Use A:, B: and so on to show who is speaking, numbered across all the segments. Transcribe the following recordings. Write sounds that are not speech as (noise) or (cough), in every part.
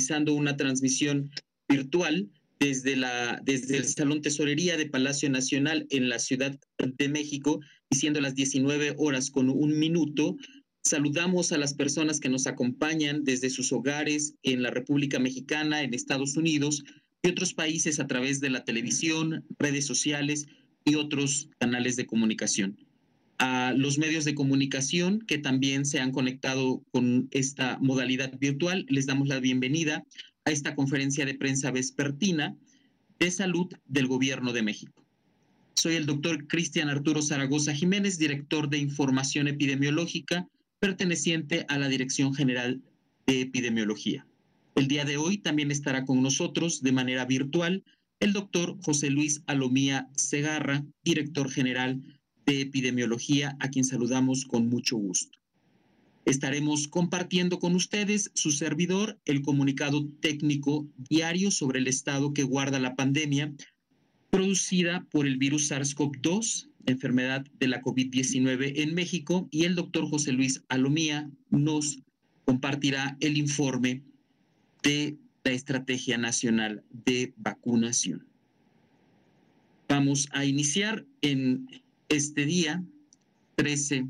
A: realizando una transmisión virtual desde, la, desde el Salón Tesorería de Palacio Nacional en la Ciudad de México, y siendo las 19 horas con un minuto. Saludamos a las personas que nos acompañan desde sus hogares en la República Mexicana, en Estados Unidos y otros países a través de la televisión, redes sociales y otros canales de comunicación. A los medios de comunicación que también se han conectado con esta modalidad virtual, les damos la bienvenida a esta conferencia de prensa vespertina de salud del Gobierno de México. Soy el doctor Cristian Arturo Zaragoza Jiménez, director de Información Epidemiológica, perteneciente a la Dirección General de Epidemiología. El día de hoy también estará con nosotros de manera virtual el doctor José Luis Alomía Segarra, director general de Epidemiología, a quien saludamos con mucho gusto. Estaremos compartiendo con ustedes su servidor el comunicado técnico diario sobre el estado que guarda la pandemia producida por el virus SARS-CoV-2, enfermedad de la COVID-19 en México, y el doctor José Luis Alomía nos compartirá el informe de la Estrategia Nacional de Vacunación. Vamos a iniciar en este día, 13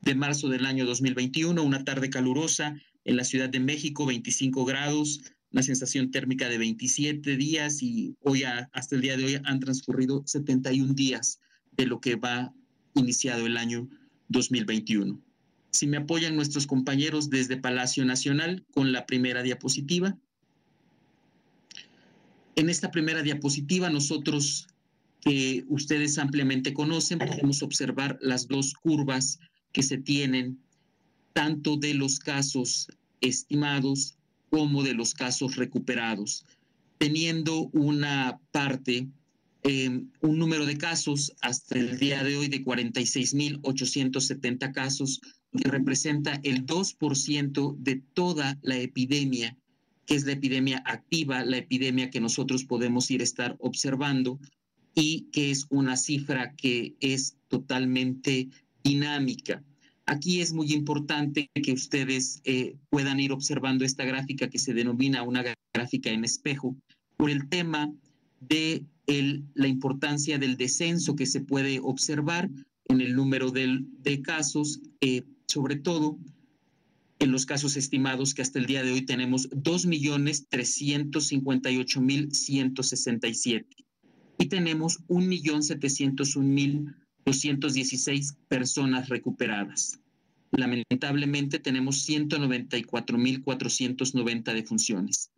A: de marzo del año 2021, una tarde calurosa en la Ciudad de México, 25 grados, una sensación térmica de 27 días y hoy hasta el día de hoy han transcurrido 71 días de lo que va iniciado el año 2021. Si me apoyan nuestros compañeros desde Palacio Nacional con la primera diapositiva. En esta primera diapositiva nosotros, que ustedes ampliamente conocen, podemos observar las dos curvas que se tienen, tanto de los casos estimados como de los casos recuperados, teniendo una parte eh, un número de casos hasta el día de hoy de 46.870 casos, que representa el 2% de toda la epidemia, que es la epidemia activa, la epidemia que nosotros podemos ir a estar observando y que es una cifra que es totalmente dinámica. Aquí es muy importante que ustedes eh, puedan ir observando esta gráfica que se denomina una gráfica en espejo por el tema de la importancia del descenso que se puede observar en el número de, casos, eh, sobre todo en los casos estimados que hasta el día de hoy tenemos 2.358.167 y tenemos 1.701.216 personas recuperadas. Lamentablemente tenemos 194.490 defunciones.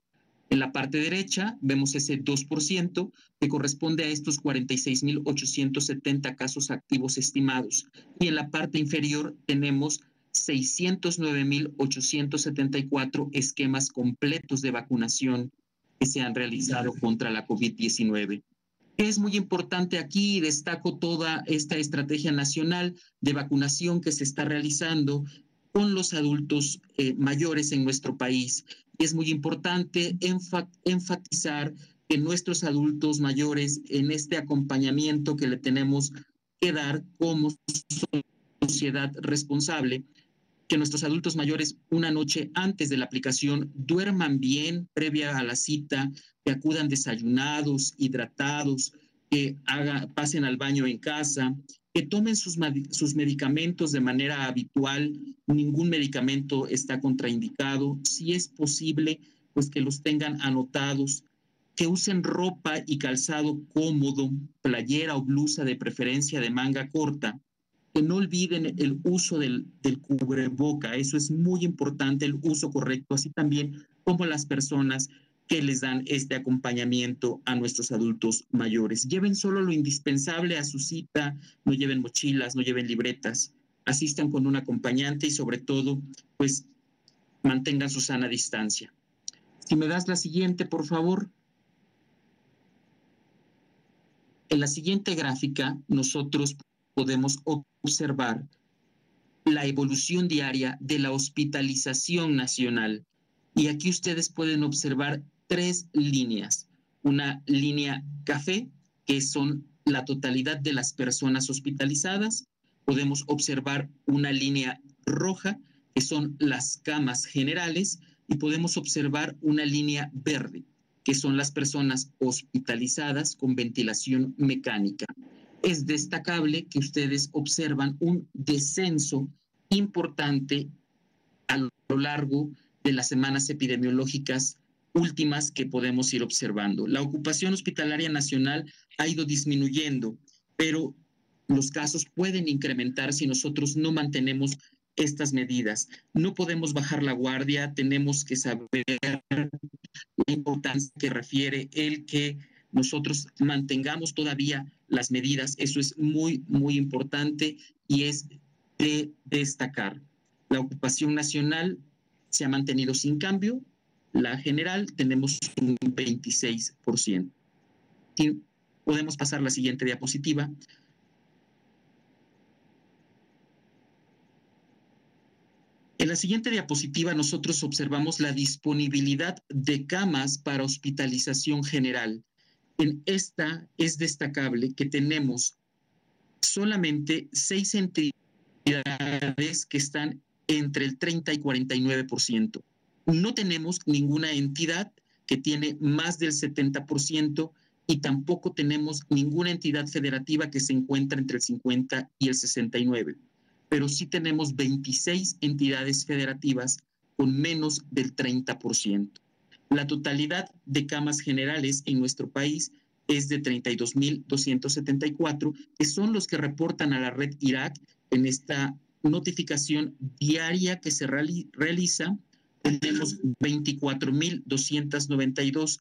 A: En la parte derecha vemos ese 2% que corresponde a estos 46.870 casos activos estimados. Y en la parte inferior tenemos 609.874 esquemas completos de vacunación que se han realizado contra la COVID-19. Es muy importante aquí, destaco toda esta estrategia nacional de vacunación que se está realizando con los adultos eh, mayores en nuestro país. Es muy importante enfatizar que nuestros adultos mayores en este acompañamiento que le tenemos que dar como sociedad responsable, que nuestros adultos mayores una noche antes de la aplicación duerman bien previa a la cita, que acudan desayunados, hidratados, que haga, pasen al baño en casa, que tomen sus, sus medicamentos de manera habitual, ningún medicamento está contraindicado, si es posible, pues que los tengan anotados, que usen ropa y calzado cómodo, playera o blusa de preferencia de manga corta, que no olviden el uso del, del cubreboca, eso es muy importante, el uso correcto, así también como las personas que les dan este acompañamiento a nuestros adultos mayores. Lleven solo lo indispensable a su cita, no lleven mochilas, no lleven libretas, asistan con un acompañante y sobre todo, pues mantengan su sana distancia. Si me das la siguiente, por favor. En la siguiente gráfica, nosotros podemos observar la evolución diaria de la hospitalización nacional. Y aquí ustedes pueden observar tres líneas. Una línea café, que son la totalidad de las personas hospitalizadas. Podemos observar una línea roja, que son las camas generales, y podemos observar una línea verde, que son las personas hospitalizadas con ventilación mecánica. Es destacable que ustedes observan un descenso importante a lo largo de las semanas epidemiológicas últimas que podemos ir observando. La ocupación hospitalaria nacional ha ido disminuyendo, pero los casos pueden incrementar si nosotros no mantenemos estas medidas. No podemos bajar la guardia, tenemos que saber la importancia que refiere el que nosotros mantengamos todavía las medidas. Eso es muy, muy importante y es de destacar. La ocupación nacional se ha mantenido sin cambio, la general tenemos un 26%. Y podemos pasar la siguiente diapositiva. En la siguiente diapositiva nosotros observamos la disponibilidad de camas para hospitalización general. En esta es destacable que tenemos solamente seis entidades que están entre el 30 y 49%. No tenemos ninguna entidad que tiene más del 70% y tampoco tenemos ninguna entidad federativa que se encuentra entre el 50 y el 69 pero sí tenemos 26 entidades federativas con menos del 30%. La totalidad de camas generales en nuestro país es de 32.274, que son los que reportan a la red Irak en esta notificación diaria que se realiza. Tenemos 24.292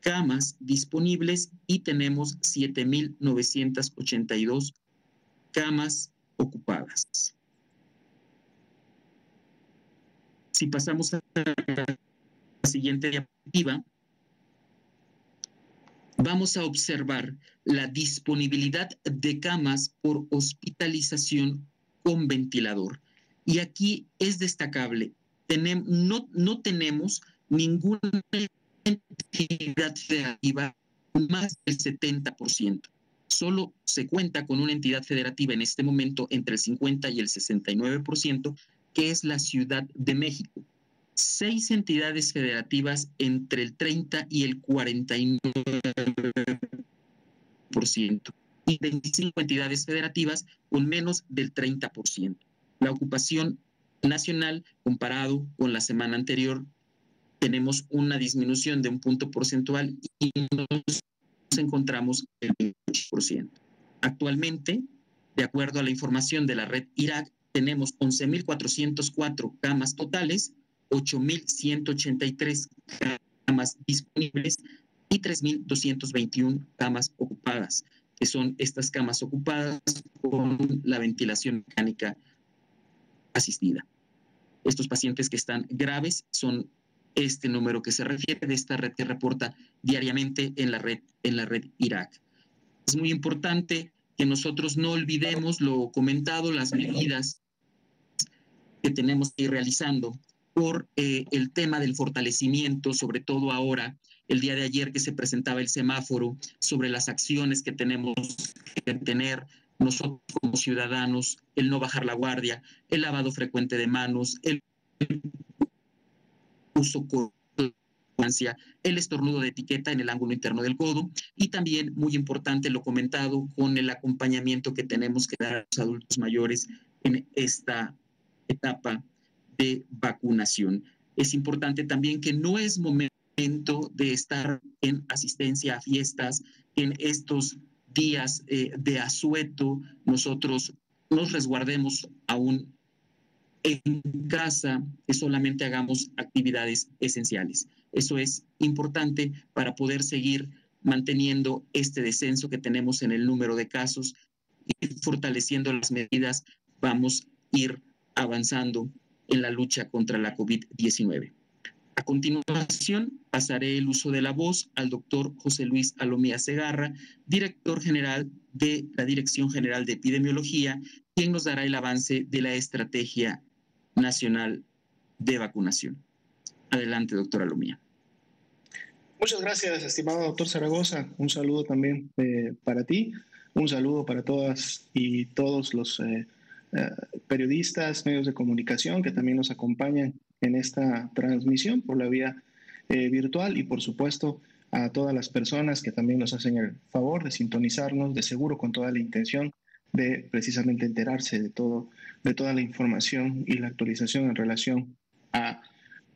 A: camas disponibles y tenemos 7.982 camas ocupadas. Si pasamos a siguiente diapositiva, vamos a observar la disponibilidad de camas por hospitalización con ventilador. Y aquí es destacable, no, no tenemos ninguna entidad federativa más del 70% solo se cuenta con una entidad federativa en este momento entre el 50 y el 69%, que es la Ciudad de México. Seis entidades federativas entre el 30 y el 49% y 25 entidades federativas con menos del 30%. La ocupación nacional, comparado con la semana anterior, tenemos una disminución de un punto porcentual y nos encontramos el 28%. Actualmente, de acuerdo a la información de la red Irak, tenemos 11.404 camas totales, 8.183 camas disponibles y 3.221 camas ocupadas, que son estas camas ocupadas con la ventilación mecánica asistida. Estos pacientes que están graves son este número que se refiere de esta red que reporta diariamente en la red, en la red Irak. Es muy importante que nosotros no olvidemos lo comentado, las medidas que tenemos que ir realizando por eh, el tema del fortalecimiento, sobre todo ahora, el día de ayer que se presentaba el semáforo, sobre las acciones que tenemos que tener nosotros como ciudadanos, el no bajar la guardia, el lavado frecuente de manos, el uso el estornudo de etiqueta en el ángulo interno del codo y también, muy importante, lo comentado, con el acompañamiento que tenemos que dar a los adultos mayores en esta etapa de vacunación. Es importante también que no es momento de estar en asistencia a fiestas, en estos días eh, de asueto, nosotros nos resguardemos aún en casa que solamente hagamos actividades esenciales. Eso es importante para poder seguir manteniendo este descenso que tenemos en el número de casos y fortaleciendo las medidas, vamos a ir avanzando en la lucha contra la COVID-19. A continuación, pasaré el uso de la voz al doctor José Luis Alomía Segarra, director general de la Dirección General de Epidemiología, quien nos dará el avance de la estrategia nacional de vacunación. Adelante, doctora Lomía.
B: Muchas gracias, estimado doctor Zaragoza. Un saludo también eh, para ti. Un saludo para todas y todos los eh, eh, periodistas, medios de comunicación que también nos acompañan en esta transmisión por la vía eh, virtual y por supuesto a todas las personas que también nos hacen el favor de sintonizarnos, de seguro con toda la intención de precisamente enterarse de todo, de toda la información y la actualización en relación a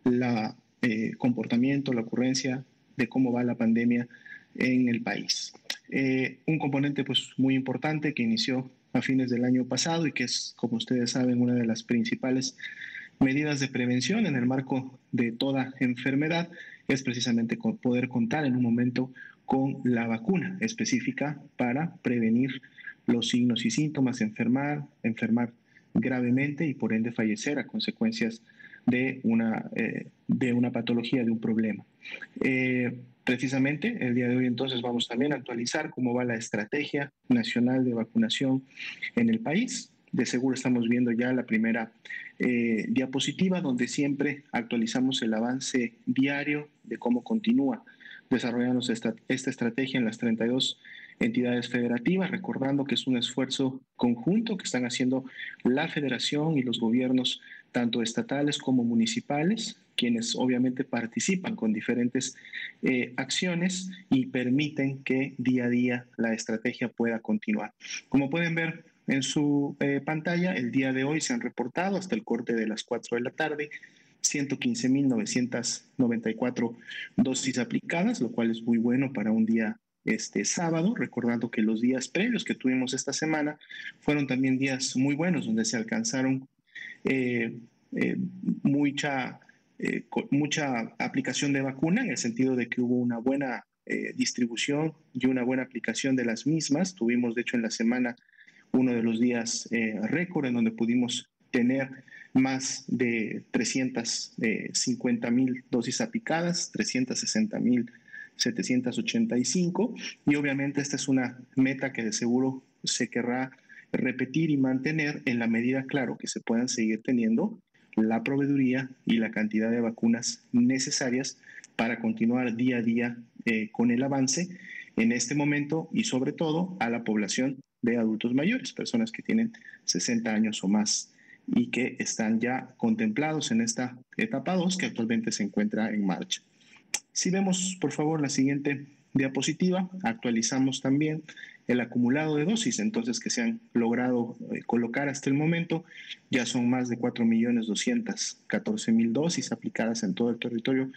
B: la eh, comportamiento, la ocurrencia de cómo va la pandemia en el país. Un componente pues muy importante que inició a fines del año pasado y que es, como ustedes saben, una de las principales medidas de prevención en el marco de toda enfermedad es precisamente poder contar en un momento con la vacuna específica para prevenir los signos y síntomas, enfermar, enfermar gravemente y por ende fallecer a consecuencias de una, eh, de una patología, de un problema. Eh, precisamente el día de hoy entonces vamos también a actualizar cómo va la estrategia nacional de vacunación en el país. De seguro estamos viendo ya la primera eh, diapositiva donde siempre actualizamos el avance diario de cómo continúa desarrollándose esta, esta estrategia en las 32 entidades federativas, recordando que es un esfuerzo conjunto que están haciendo la federación y los gobiernos, tanto estatales como municipales, quienes obviamente participan con diferentes eh, acciones y permiten que día a día la estrategia pueda continuar. Como pueden ver en su eh, pantalla, el día de hoy se han reportado hasta el corte de las 4 de la tarde 115.994 dosis aplicadas, lo cual es muy bueno para un día este sábado, recordando que los días previos que tuvimos esta semana fueron también días muy buenos, donde se alcanzaron eh, eh, mucha, eh, mucha aplicación de vacuna, en el sentido de que hubo una buena distribución y una buena aplicación de las mismas. Tuvimos, de hecho, en la semana uno de los días récord en donde pudimos tener más de 350 mil dosis aplicadas, 360 mil 785 y obviamente esta es una meta que de seguro se querrá repetir y mantener en la medida, claro, que se puedan seguir teniendo la proveeduría y la cantidad de vacunas necesarias para continuar día a día eh, con el avance en este momento y sobre todo a la población de adultos mayores, personas que tienen 60 años o más y que están ya contemplados en esta etapa 2 que actualmente se encuentra en marcha. Si vemos, por favor, la siguiente diapositiva, actualizamos también el acumulado de dosis, entonces que se han logrado eh, colocar hasta el momento, ya son más de 4.214.000 dosis aplicadas en todo el territorio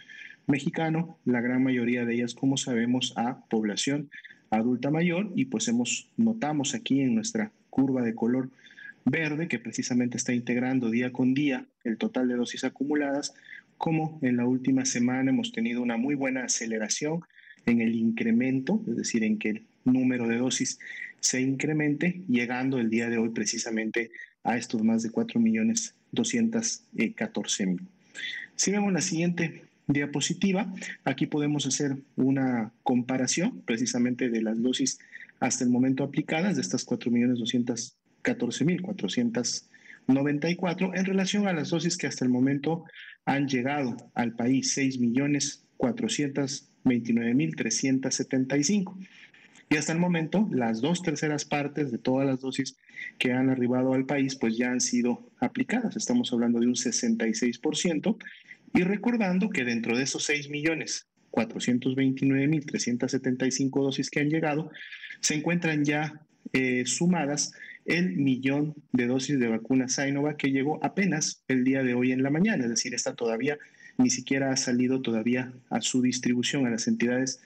B: mexicano, la gran mayoría de ellas, como sabemos, a población adulta mayor y pues hemos notamos aquí en nuestra curva de color verde que precisamente está integrando día con día el total de dosis acumuladas como en la última semana hemos tenido una muy buena aceleración en el incremento, es decir, en que número de dosis se incremente, llegando el día de hoy precisamente a estos más de 4.214.000. Si vemos la siguiente diapositiva, aquí podemos hacer una comparación precisamente de las dosis hasta el momento aplicadas, de estas 4.214.400 94 en relación a las dosis que hasta el momento han llegado al país, 6.429.375. Y hasta el momento, las dos terceras partes de todas las dosis que han arribado al país, pues ya han sido aplicadas. Estamos hablando de un 66%. Y recordando que dentro de esos 6.429.375 dosis que han llegado, se encuentran ya eh, sumadas el millón de dosis de vacuna Sinovac que llegó apenas el día de hoy en la mañana, es decir, está todavía ni siquiera ha salido todavía a su distribución a las entidades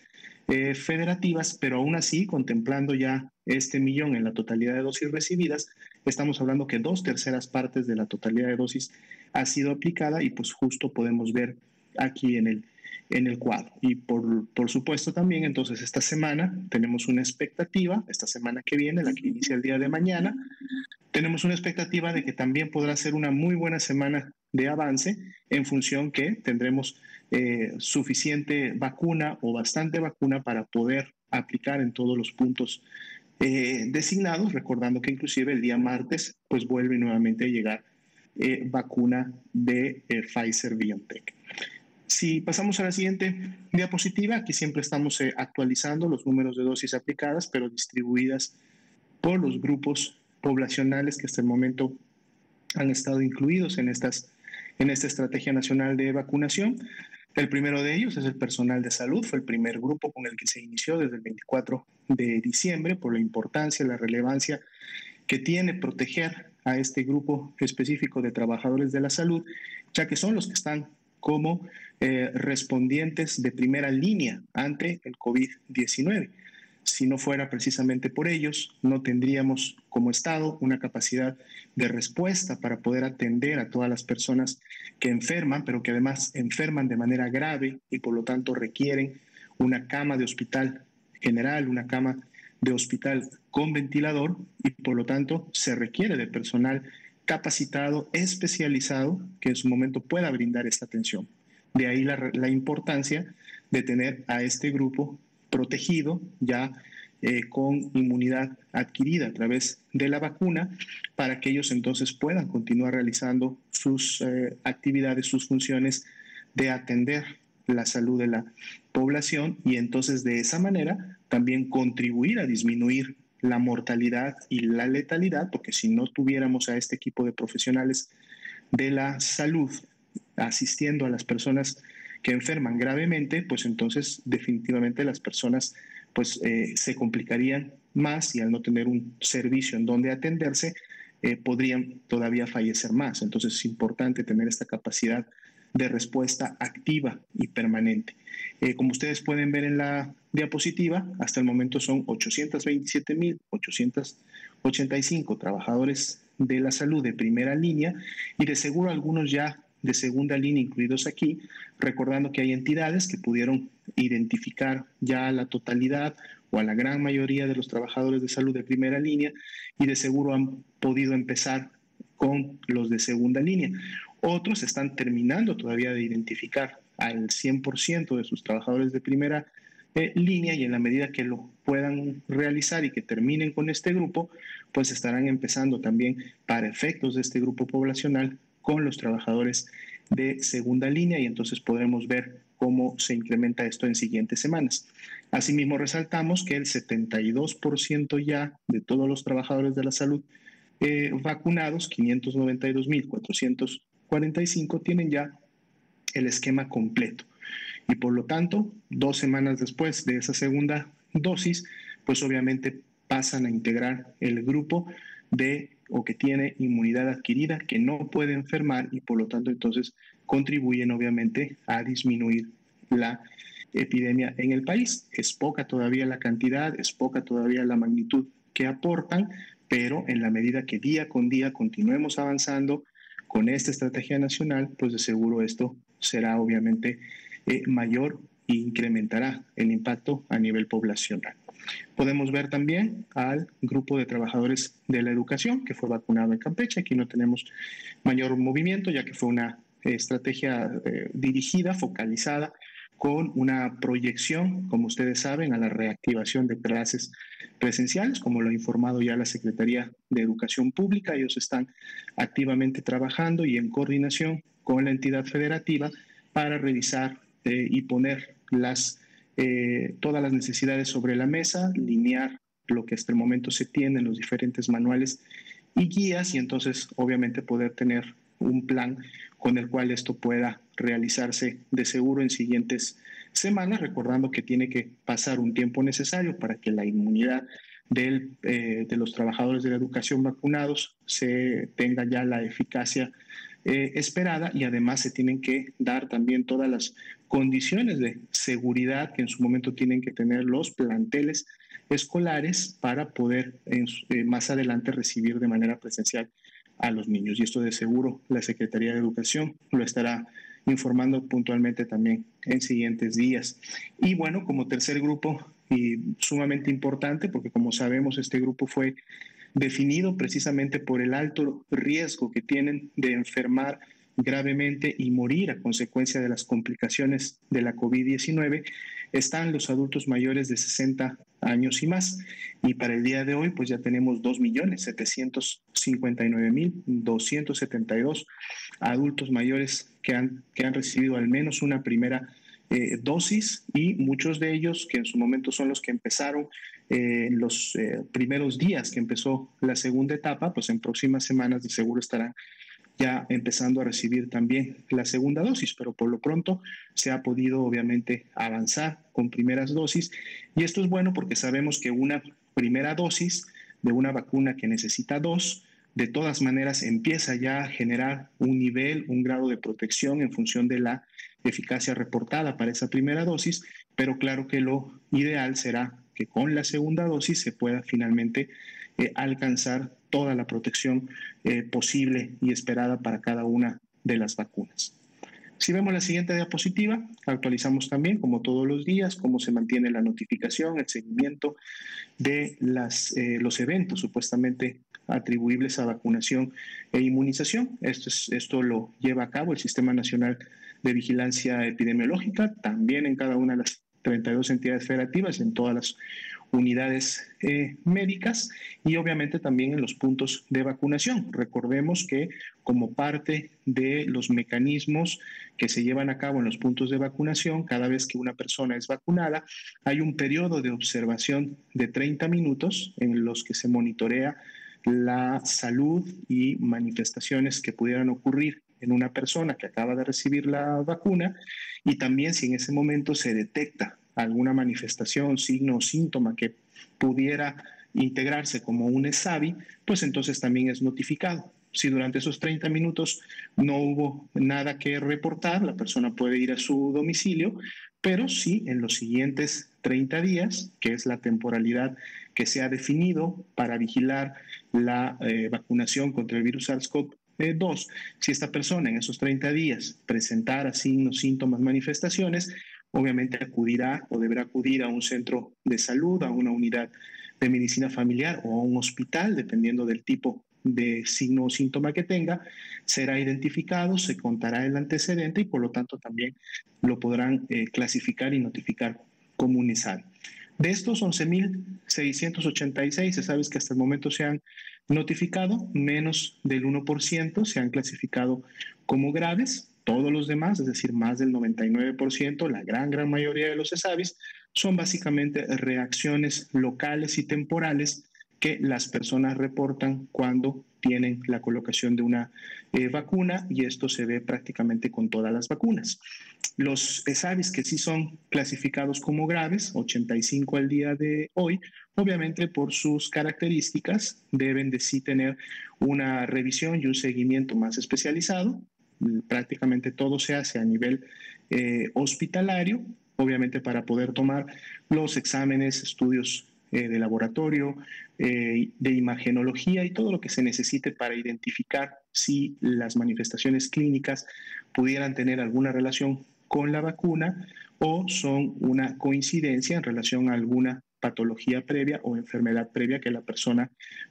B: eh, federativas, pero aún así, contemplando ya este millón en la totalidad de dosis recibidas, estamos hablando que dos terceras partes de la totalidad de dosis ha sido aplicada y pues justo podemos ver aquí en el en el cuadro. Y por, por, supuesto también, entonces esta semana tenemos una expectativa, esta semana que viene, la que inicia el día de mañana, tenemos una expectativa de que también podrá ser una muy buena semana de avance en función que tendremos eh, suficiente vacuna o bastante vacuna para poder aplicar en todos los puntos eh, designados, recordando que inclusive el día martes pues vuelve nuevamente a llegar eh, vacuna de Pfizer BioNTech. Si pasamos a la siguiente diapositiva, aquí siempre estamos eh, actualizando los números de dosis aplicadas, pero distribuidas por los grupos poblacionales que hasta el momento han estado incluidos en estas en esta estrategia nacional de vacunación. El primero de ellos es el personal de salud, fue el primer grupo con el que se inició desde el 24 de diciembre por la importancia, la relevancia que tiene proteger a este grupo específico de trabajadores de la salud, ya que son los que están como eh, respondientes de primera línea ante el COVID-19. Si no fuera precisamente por ellos, no tendríamos como Estado una capacidad de respuesta para poder atender a todas las personas que enferman, pero que además enferman de manera grave y por lo tanto requieren una cama de hospital general, una cama de hospital con ventilador y por lo tanto se requiere de personal capacitado, especializado, que en su momento pueda brindar esta atención. De ahí la, la importancia de tener a este grupo protegido ya eh, con inmunidad adquirida a través de la vacuna para que ellos entonces puedan continuar realizando sus eh, actividades, sus funciones de atender la salud de la población y entonces de esa manera también contribuir a disminuir la mortalidad y la letalidad, porque si no tuviéramos a este equipo de profesionales de la salud asistiendo a las personas que enferman gravemente, pues entonces definitivamente las personas pues eh, se complicarían más y al no tener un servicio en donde atenderse, eh, podrían todavía fallecer más. Entonces es importante tener esta capacidad de respuesta activa y permanente. Eh, como ustedes pueden ver en la diapositiva, hasta el momento son 827.885 trabajadores de la salud de primera línea y de seguro algunos ya de segunda línea incluidos aquí, recordando que hay entidades que pudieron identificar ya la totalidad o a la gran mayoría de los trabajadores de salud de primera línea y de seguro han podido empezar con los de segunda línea. Otros están terminando todavía de identificar al 100% de sus trabajadores de primera eh, línea y en la medida que lo puedan realizar y que terminen con este grupo, pues estarán empezando también para efectos de este grupo poblacional con los trabajadores de segunda línea y entonces podremos ver cómo se incrementa esto en siguientes semanas. Asimismo, resaltamos que el 72% ya de todos los trabajadores de la salud eh, vacunados, 592.445, tienen ya el esquema completo. Y por lo tanto, dos semanas después de esa segunda dosis, pues obviamente pasan a integrar el grupo de o que tiene inmunidad adquirida, que no puede enfermar y por lo tanto entonces contribuyen obviamente a disminuir la epidemia en el país. Es poca todavía la cantidad, es poca todavía la magnitud que aportan, pero en la medida que día con día continuemos avanzando con esta estrategia nacional, pues de seguro esto será obviamente eh, mayor e incrementará el impacto a nivel poblacional. Podemos ver también al grupo de trabajadores de la educación que fue vacunado en Campeche. Aquí no tenemos mayor movimiento ya que fue una estrategia eh, dirigida, focalizada, con una proyección, como ustedes saben, a la reactivación de clases presenciales, como lo ha informado ya la Secretaría de Educación Pública. Ellos están activamente trabajando y en coordinación con la entidad federativa para revisar eh, y poner las eh, todas las necesidades sobre la mesa, linear lo que hasta el momento se tiene en los diferentes manuales y guías y entonces obviamente poder tener un plan con el cual esto pueda realizarse de seguro en siguientes semanas, recordando que tiene que pasar un tiempo necesario para que la inmunidad eh, de los trabajadores de la educación vacunados se tenga ya la eficacia eh, esperada y además se tienen que dar también todas las condiciones de seguridad que en su momento tienen que tener los planteles escolares para poder eh, más adelante recibir de manera presencial a los niños. Y esto de seguro la Secretaría de Educación lo estará informando puntualmente también en siguientes días. Y bueno, como tercer grupo y sumamente importante, porque como sabemos este grupo fue definido precisamente por el alto riesgo que tienen de enfermar gravemente y morir a consecuencia de las complicaciones de la COVID-19 están los adultos mayores de 60 años y más. Y para el día de hoy, pues ya tenemos 2.759.272 adultos mayores que han, que han recibido al menos una primera eh, dosis y muchos de ellos que en su momento son los que empezaron eh, los eh, primeros días que empezó la segunda etapa, pues en próximas semanas de seguro estarán ya empezando a recibir también la segunda dosis, pero por lo pronto se ha podido obviamente avanzar con primeras dosis. Y esto es bueno porque sabemos que una primera dosis de una vacuna que necesita dos, de todas maneras empieza ya a generar un nivel, un grado de protección en función de la eficacia reportada para esa primera dosis, pero claro que lo ideal será que con la segunda dosis se pueda finalmente eh, alcanzar toda la protección eh, posible y esperada para cada una de las vacunas. Si vemos la siguiente diapositiva, actualizamos también, como todos los días, cómo se mantiene la notificación, el seguimiento de las, eh, los eventos supuestamente atribuibles a vacunación e inmunización. Esto, es, esto lo lleva a cabo el Sistema Nacional de Vigilancia Epidemiológica, también en cada una de las 32 entidades federativas, en todas las unidades eh, médicas y obviamente también en los puntos de vacunación. Recordemos que como parte de los mecanismos que se llevan a cabo en los puntos de vacunación, cada vez que una persona es vacunada, hay un periodo de observación de 30 minutos en los que se monitorea la salud y manifestaciones que pudieran ocurrir en una persona que acaba de recibir la vacuna y también si en ese momento se detecta alguna manifestación, signo o síntoma que pudiera integrarse como un ESAVI, pues entonces también es notificado. Si durante esos 30 minutos no hubo nada que reportar, la persona puede ir a su domicilio, pero si en los siguientes 30 días, que es la temporalidad que se ha definido para vigilar la eh, vacunación contra el virus SARS-CoV-2, si esta persona en esos 30 días presentara signos, síntomas, manifestaciones, obviamente acudirá o deberá acudir a un centro de salud, a una unidad de medicina familiar o a un hospital, dependiendo del tipo de signo o síntoma que tenga, será identificado, se contará el antecedente y por lo tanto también lo podrán eh, clasificar y notificar como un De estos 11.686, se sabe que hasta el momento se han notificado, menos del 1% se han clasificado como graves, todos los demás, es decir, más del 99%, la gran, gran mayoría de los ESAVIS, son básicamente reacciones locales y temporales que las personas reportan cuando tienen la colocación de una eh, vacuna y esto se ve prácticamente con todas las vacunas. Los ESAVIS que sí son clasificados como graves, 85 al día de hoy, obviamente por sus características deben de sí tener una revisión y un seguimiento más especializado prácticamente todo se hace a nivel eh, hospitalario, obviamente para poder tomar los exámenes, estudios eh, de laboratorio, eh, de imagenología y todo lo que se necesite para identificar si las manifestaciones clínicas pudieran tener alguna relación con la vacuna o son una coincidencia en relación a alguna patología previa o enfermedad previa que la persona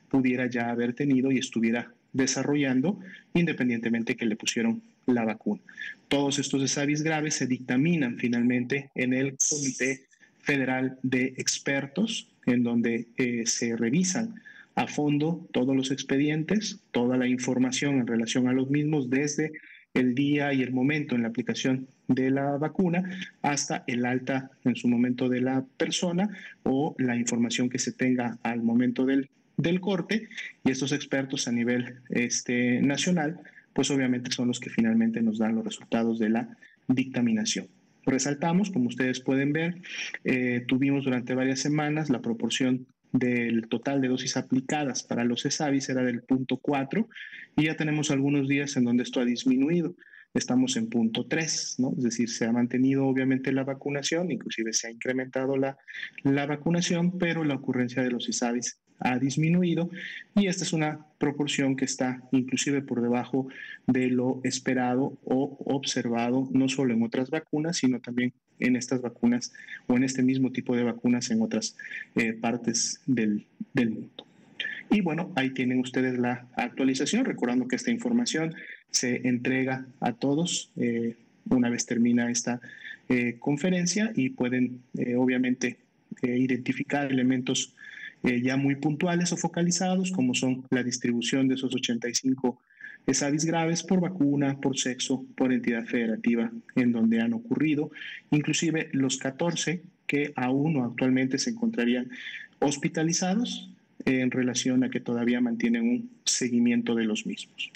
B: pudiera ya haber tenido y estuviera desarrollando independientemente que le pusieron la vacuna. Todos estos desavis graves se dictaminan finalmente en el Comité Federal de Expertos, en donde eh, se revisan a fondo todos los expedientes, toda la información en relación a los mismos desde el día y el momento en la aplicación de la vacuna hasta el alta en su momento de la persona o la información que se tenga al momento del del corte y estos expertos a nivel este, nacional, pues obviamente son los que finalmente nos dan los resultados de la dictaminación. Resaltamos, como ustedes pueden ver, eh, tuvimos durante varias semanas la proporción del total de dosis aplicadas para los ESAVIS era del punto 4 y ya tenemos algunos días en donde esto ha disminuido. Estamos en punto 3, ¿no? Es decir, se ha mantenido obviamente la vacunación, inclusive se ha incrementado la, la vacunación, pero la ocurrencia de los ESAVIS ha disminuido y esta es una proporción que está inclusive por debajo de lo esperado o observado no solo en otras vacunas, sino también en estas vacunas o en este mismo tipo de vacunas en otras eh, partes del, mundo. Y bueno, ahí tienen ustedes la actualización, recordando que esta información se entrega a todos eh, una vez termina esta eh, conferencia y pueden obviamente identificar elementos eh, ya muy puntuales o focalizados, como son la distribución de esos 85 ESAVIS graves por vacuna, por sexo, por entidad federativa en donde han ocurrido, inclusive los 14 que aún o actualmente se encontrarían hospitalizados en relación a que todavía mantienen un seguimiento de los mismos.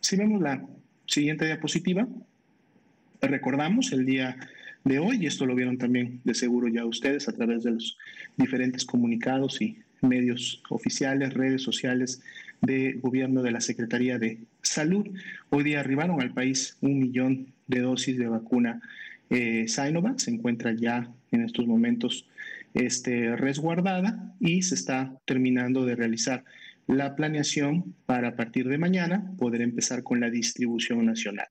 B: Si vemos la siguiente diapositiva, recordamos el día de hoy, y esto lo vieron también de seguro ya ustedes a través de los diferentes comunicados y medios oficiales, redes sociales de gobierno de la Secretaría de Salud. Hoy día arribaron al país un millón de dosis de vacuna eh, Sinovac, se encuentra ya en estos momentos este, resguardada y se está terminando de realizar la planeación para a partir de mañana poder empezar con la distribución nacional.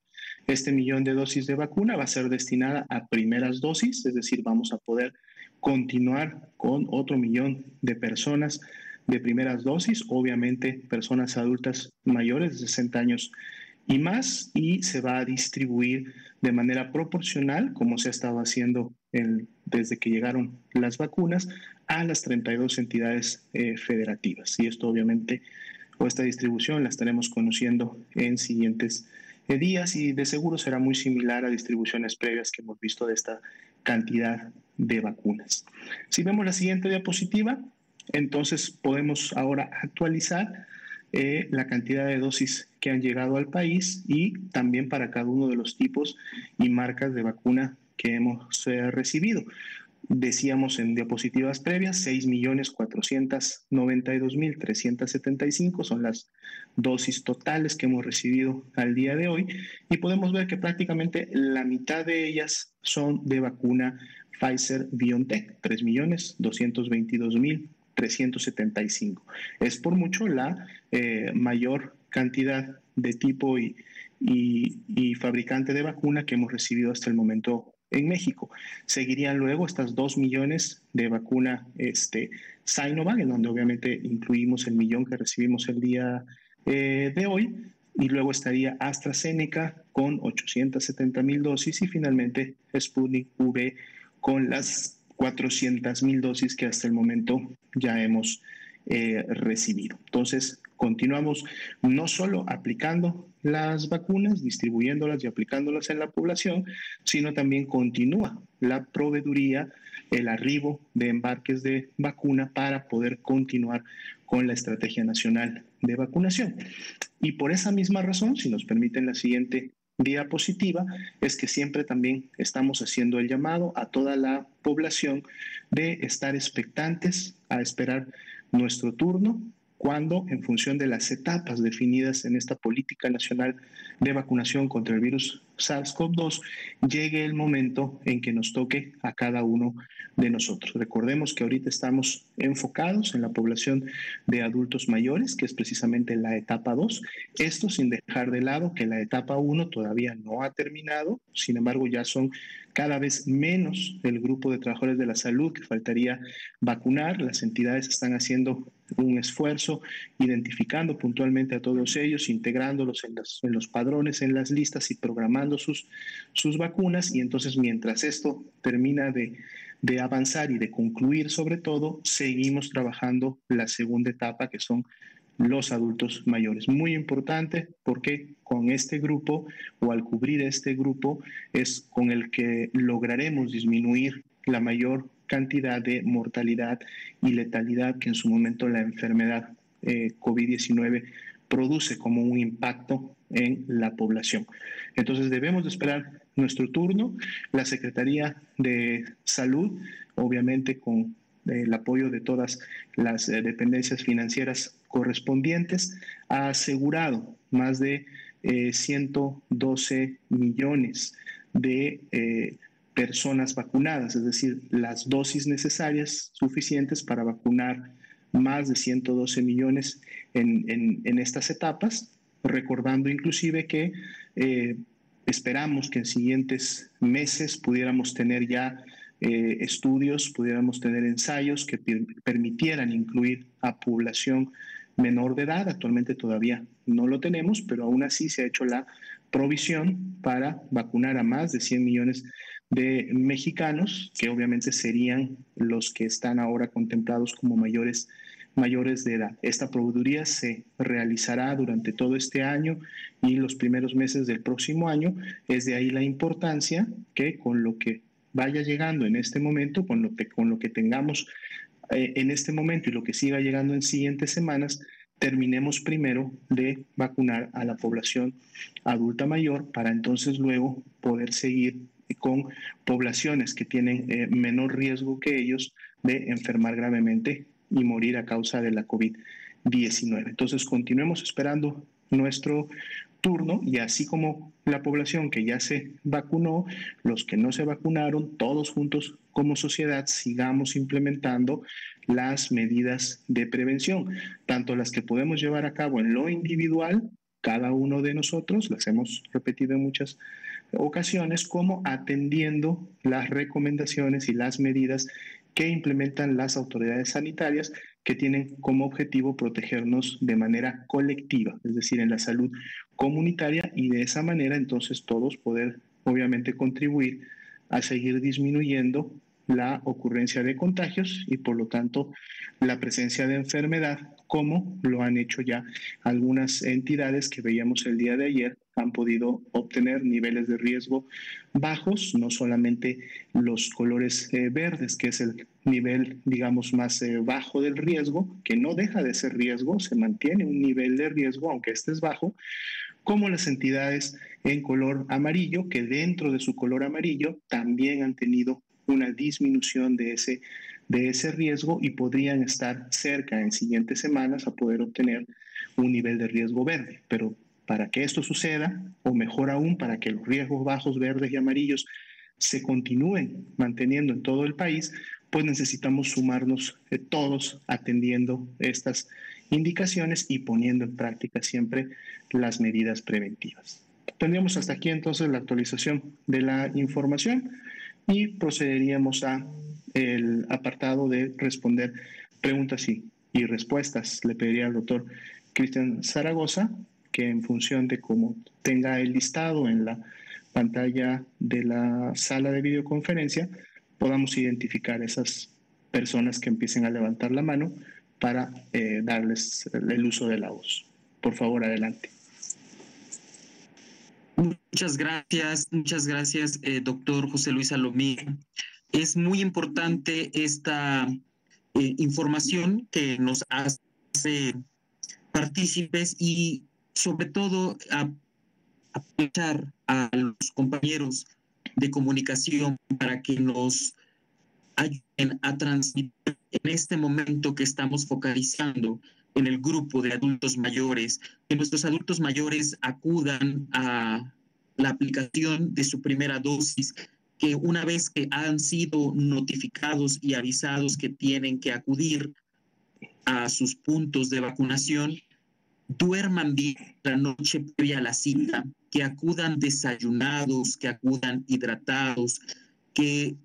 B: Este millón de dosis de vacuna va a ser destinada a primeras dosis, es decir, vamos a poder continuar con otro millón de personas de primeras dosis, obviamente personas adultas mayores de 60 años y más, y se va a distribuir de manera proporcional, como se ha estado haciendo desde que llegaron las vacunas, a las 32 entidades eh, federativas. Y esto obviamente, o esta distribución la estaremos conociendo en siguientes eh, días y de seguro será muy similar a distribuciones previas que hemos visto de esta cantidad de vacunas. Si vemos la siguiente diapositiva, entonces podemos ahora actualizar eh, la cantidad de dosis que han llegado al país y también para cada uno de los tipos y marcas de vacuna que hemos eh, recibido. Decíamos en diapositivas previas, 6.492.375 son las dosis totales que hemos recibido al día de hoy y podemos ver que prácticamente la mitad de ellas son de vacuna Pfizer BioNTech, 3.222.375. Es por mucho la eh, mayor cantidad de tipo y, y, fabricante de vacuna que hemos recibido hasta el momento en México. Seguirían luego estas dos millones de vacuna este, Sinovac, en donde obviamente incluimos el millón que recibimos el día eh, de hoy, y luego estaría AstraZeneca con 870 mil dosis y finalmente Sputnik V con las 400 mil dosis que hasta el momento ya hemos eh, recibido. Entonces, continuamos no solo aplicando las vacunas, distribuyéndolas y aplicándolas en la población, sino también continúa la proveeduría, el arribo de embarques de vacuna para poder continuar con la estrategia nacional de vacunación. Y por esa misma razón, si nos permiten la siguiente diapositiva, es que siempre también estamos haciendo el llamado a toda la población de estar expectantes, a esperar nuestro turno cuando, en función de las etapas definidas en esta política nacional de vacunación contra el virus SARS-CoV-2, llegue el momento en que nos toque a cada uno de nosotros. Recordemos que ahorita estamos enfocados en la población de adultos mayores, que es precisamente la etapa 2. Esto sin dejar de lado que la etapa 1 todavía no ha terminado, sin embargo ya son cada vez menos el grupo de trabajadores de la salud que faltaría vacunar. Las entidades están haciendo un esfuerzo, identificando puntualmente a todos ellos, integrándolos en los, padrones, en las listas y programando sus, sus vacunas. Y entonces, mientras esto termina de, de avanzar y de concluir sobre todo, seguimos trabajando la segunda etapa, que son los adultos mayores. Muy importante porque con este grupo o al cubrir este grupo es con el que lograremos disminuir la mayor cantidad de mortalidad y letalidad que en su momento la enfermedad eh, COVID-19 produce como un impacto en la población. Entonces debemos de esperar nuestro turno. La Secretaría de Salud, obviamente con el apoyo de todas las eh, dependencias financieras correspondientes, ha asegurado más de 112 eh, millones de eh, personas vacunadas, es decir, las dosis necesarias suficientes para vacunar más de 112 millones en, estas etapas, recordando inclusive que esperamos que en siguientes meses pudiéramos tener ya eh, estudios, pudiéramos tener ensayos que permitieran incluir a población menor de edad. Actualmente todavía no lo tenemos, pero aún así se ha hecho la provisión para vacunar a más de 100 millones de mexicanos, que obviamente serían los que están ahora contemplados como mayores mayores de edad. Esta proveeduría se realizará durante todo este año y los primeros meses del próximo año. Es de ahí la importancia que con lo que vaya llegando en este momento, con lo que, con lo que tengamos eh, en este momento y lo que siga llegando en siguientes semanas, terminemos primero de vacunar a la población adulta mayor para entonces luego poder seguir con poblaciones que tienen eh, menor riesgo que ellos de enfermar gravemente y morir a causa de la COVID-19. Entonces, continuemos esperando nuestro turno y así como la población que ya se vacunó, los que no se vacunaron, todos juntos como sociedad sigamos implementando las medidas de prevención, tanto las que podemos llevar a cabo en lo individual, cada uno de nosotros, las hemos repetido en muchas ocasiones, como atendiendo las recomendaciones y las medidas que implementan las autoridades sanitarias que tienen como objetivo protegernos de manera colectiva, es decir, en la salud comunitaria y de esa manera entonces todos poder obviamente contribuir a seguir disminuyendo la ocurrencia de contagios y por lo tanto la presencia de enfermedad, como lo han hecho ya algunas entidades que veíamos el día de ayer, han podido obtener niveles de riesgo bajos, no solamente los colores eh, verdes, que es el nivel, digamos, más eh, bajo del riesgo, que no deja de ser riesgo, se mantiene un nivel de riesgo, aunque este es bajo, como las entidades en color amarillo, que dentro de su color amarillo también han tenido una disminución de ese, de ese riesgo y podrían estar cerca en siguientes semanas a poder obtener un nivel de riesgo verde. Pero para que esto suceda, o mejor aún, para que los riesgos bajos, verdes y amarillos se continúen manteniendo en todo el país, pues necesitamos sumarnos eh, todos atendiendo estas indicaciones y poniendo en práctica siempre las medidas preventivas. Tendríamos hasta aquí entonces la actualización de la información y procederíamos a el apartado de responder preguntas y, y respuestas. Le pediría al doctor Cristian Zaragoza que en función de cómo tenga el listado en la pantalla de la sala de videoconferencia, podamos identificar esas personas que empiecen a levantar la mano para eh, darles el uso de la voz. Por favor, adelante.
A: Muchas gracias, muchas gracias, eh, doctor José Luis Alomí. Es muy importante esta eh, información que nos hace partícipes y sobre todo aprovechar a los compañeros de comunicación para que nos ayuden a transmitir en este momento que estamos focalizando en el grupo de adultos mayores, que nuestros adultos mayores acudan a la aplicación de su primera dosis, que una vez que han sido notificados y avisados que tienen que acudir a sus puntos de vacunación, duerman bien la noche previa a la cita, que acudan desayunados, que acudan hidratados, que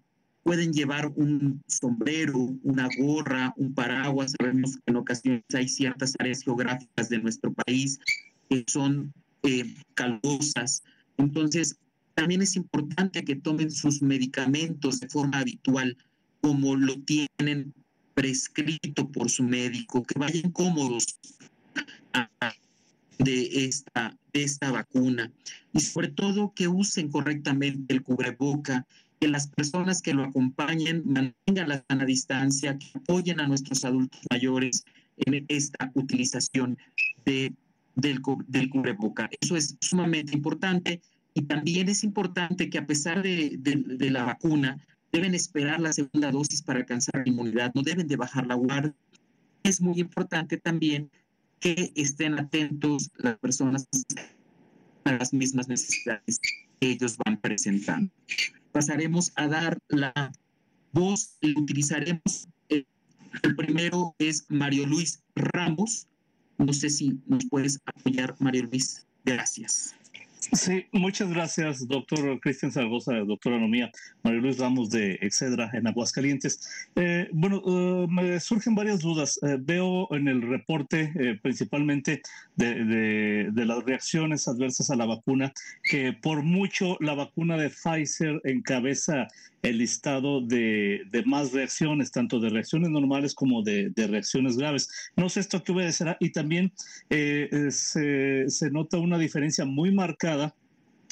A: pueden llevar un sombrero, una gorra, un paraguas. Sabemos que en ocasiones hay ciertas áreas geográficas de nuestro país que son eh, calurosas. Entonces, también es importante que tomen sus medicamentos de forma habitual, como lo tienen prescrito por su médico, que vayan cómodos de esta, de esta vacuna y sobre todo que usen correctamente el cubreboca, que las personas que lo acompañen mantengan la sana distancia, que apoyen a nuestros adultos mayores en esta utilización de, del, cubreboca. Eso es sumamente importante y también es importante que a pesar de, de, de la vacuna, deben esperar la segunda dosis para alcanzar la inmunidad, no deben de bajar la guardia. Es muy importante también que estén atentos las personas a las mismas necesidades que ellos van presentando. Pasaremos a dar la voz y utilizaremos. Eh, el primero es Mario Luis Ramos. No sé si nos puedes apoyar, Mario Luis. Gracias.
C: Sí, muchas gracias, doctor Cristian Zaragoza, doctor Anomía, Mario Luis Ramos de Excedra en Aguascalientes. Eh, bueno, uh, me surgen varias dudas. Eh, veo en el reporte, eh, principalmente de, las reacciones adversas a la vacuna, que por mucho la vacuna de Pfizer encabeza el listado de, más reacciones, tanto de reacciones normales como de, de, reacciones graves. No sé esto qué obedecerá y también se, se nota una diferencia muy marcada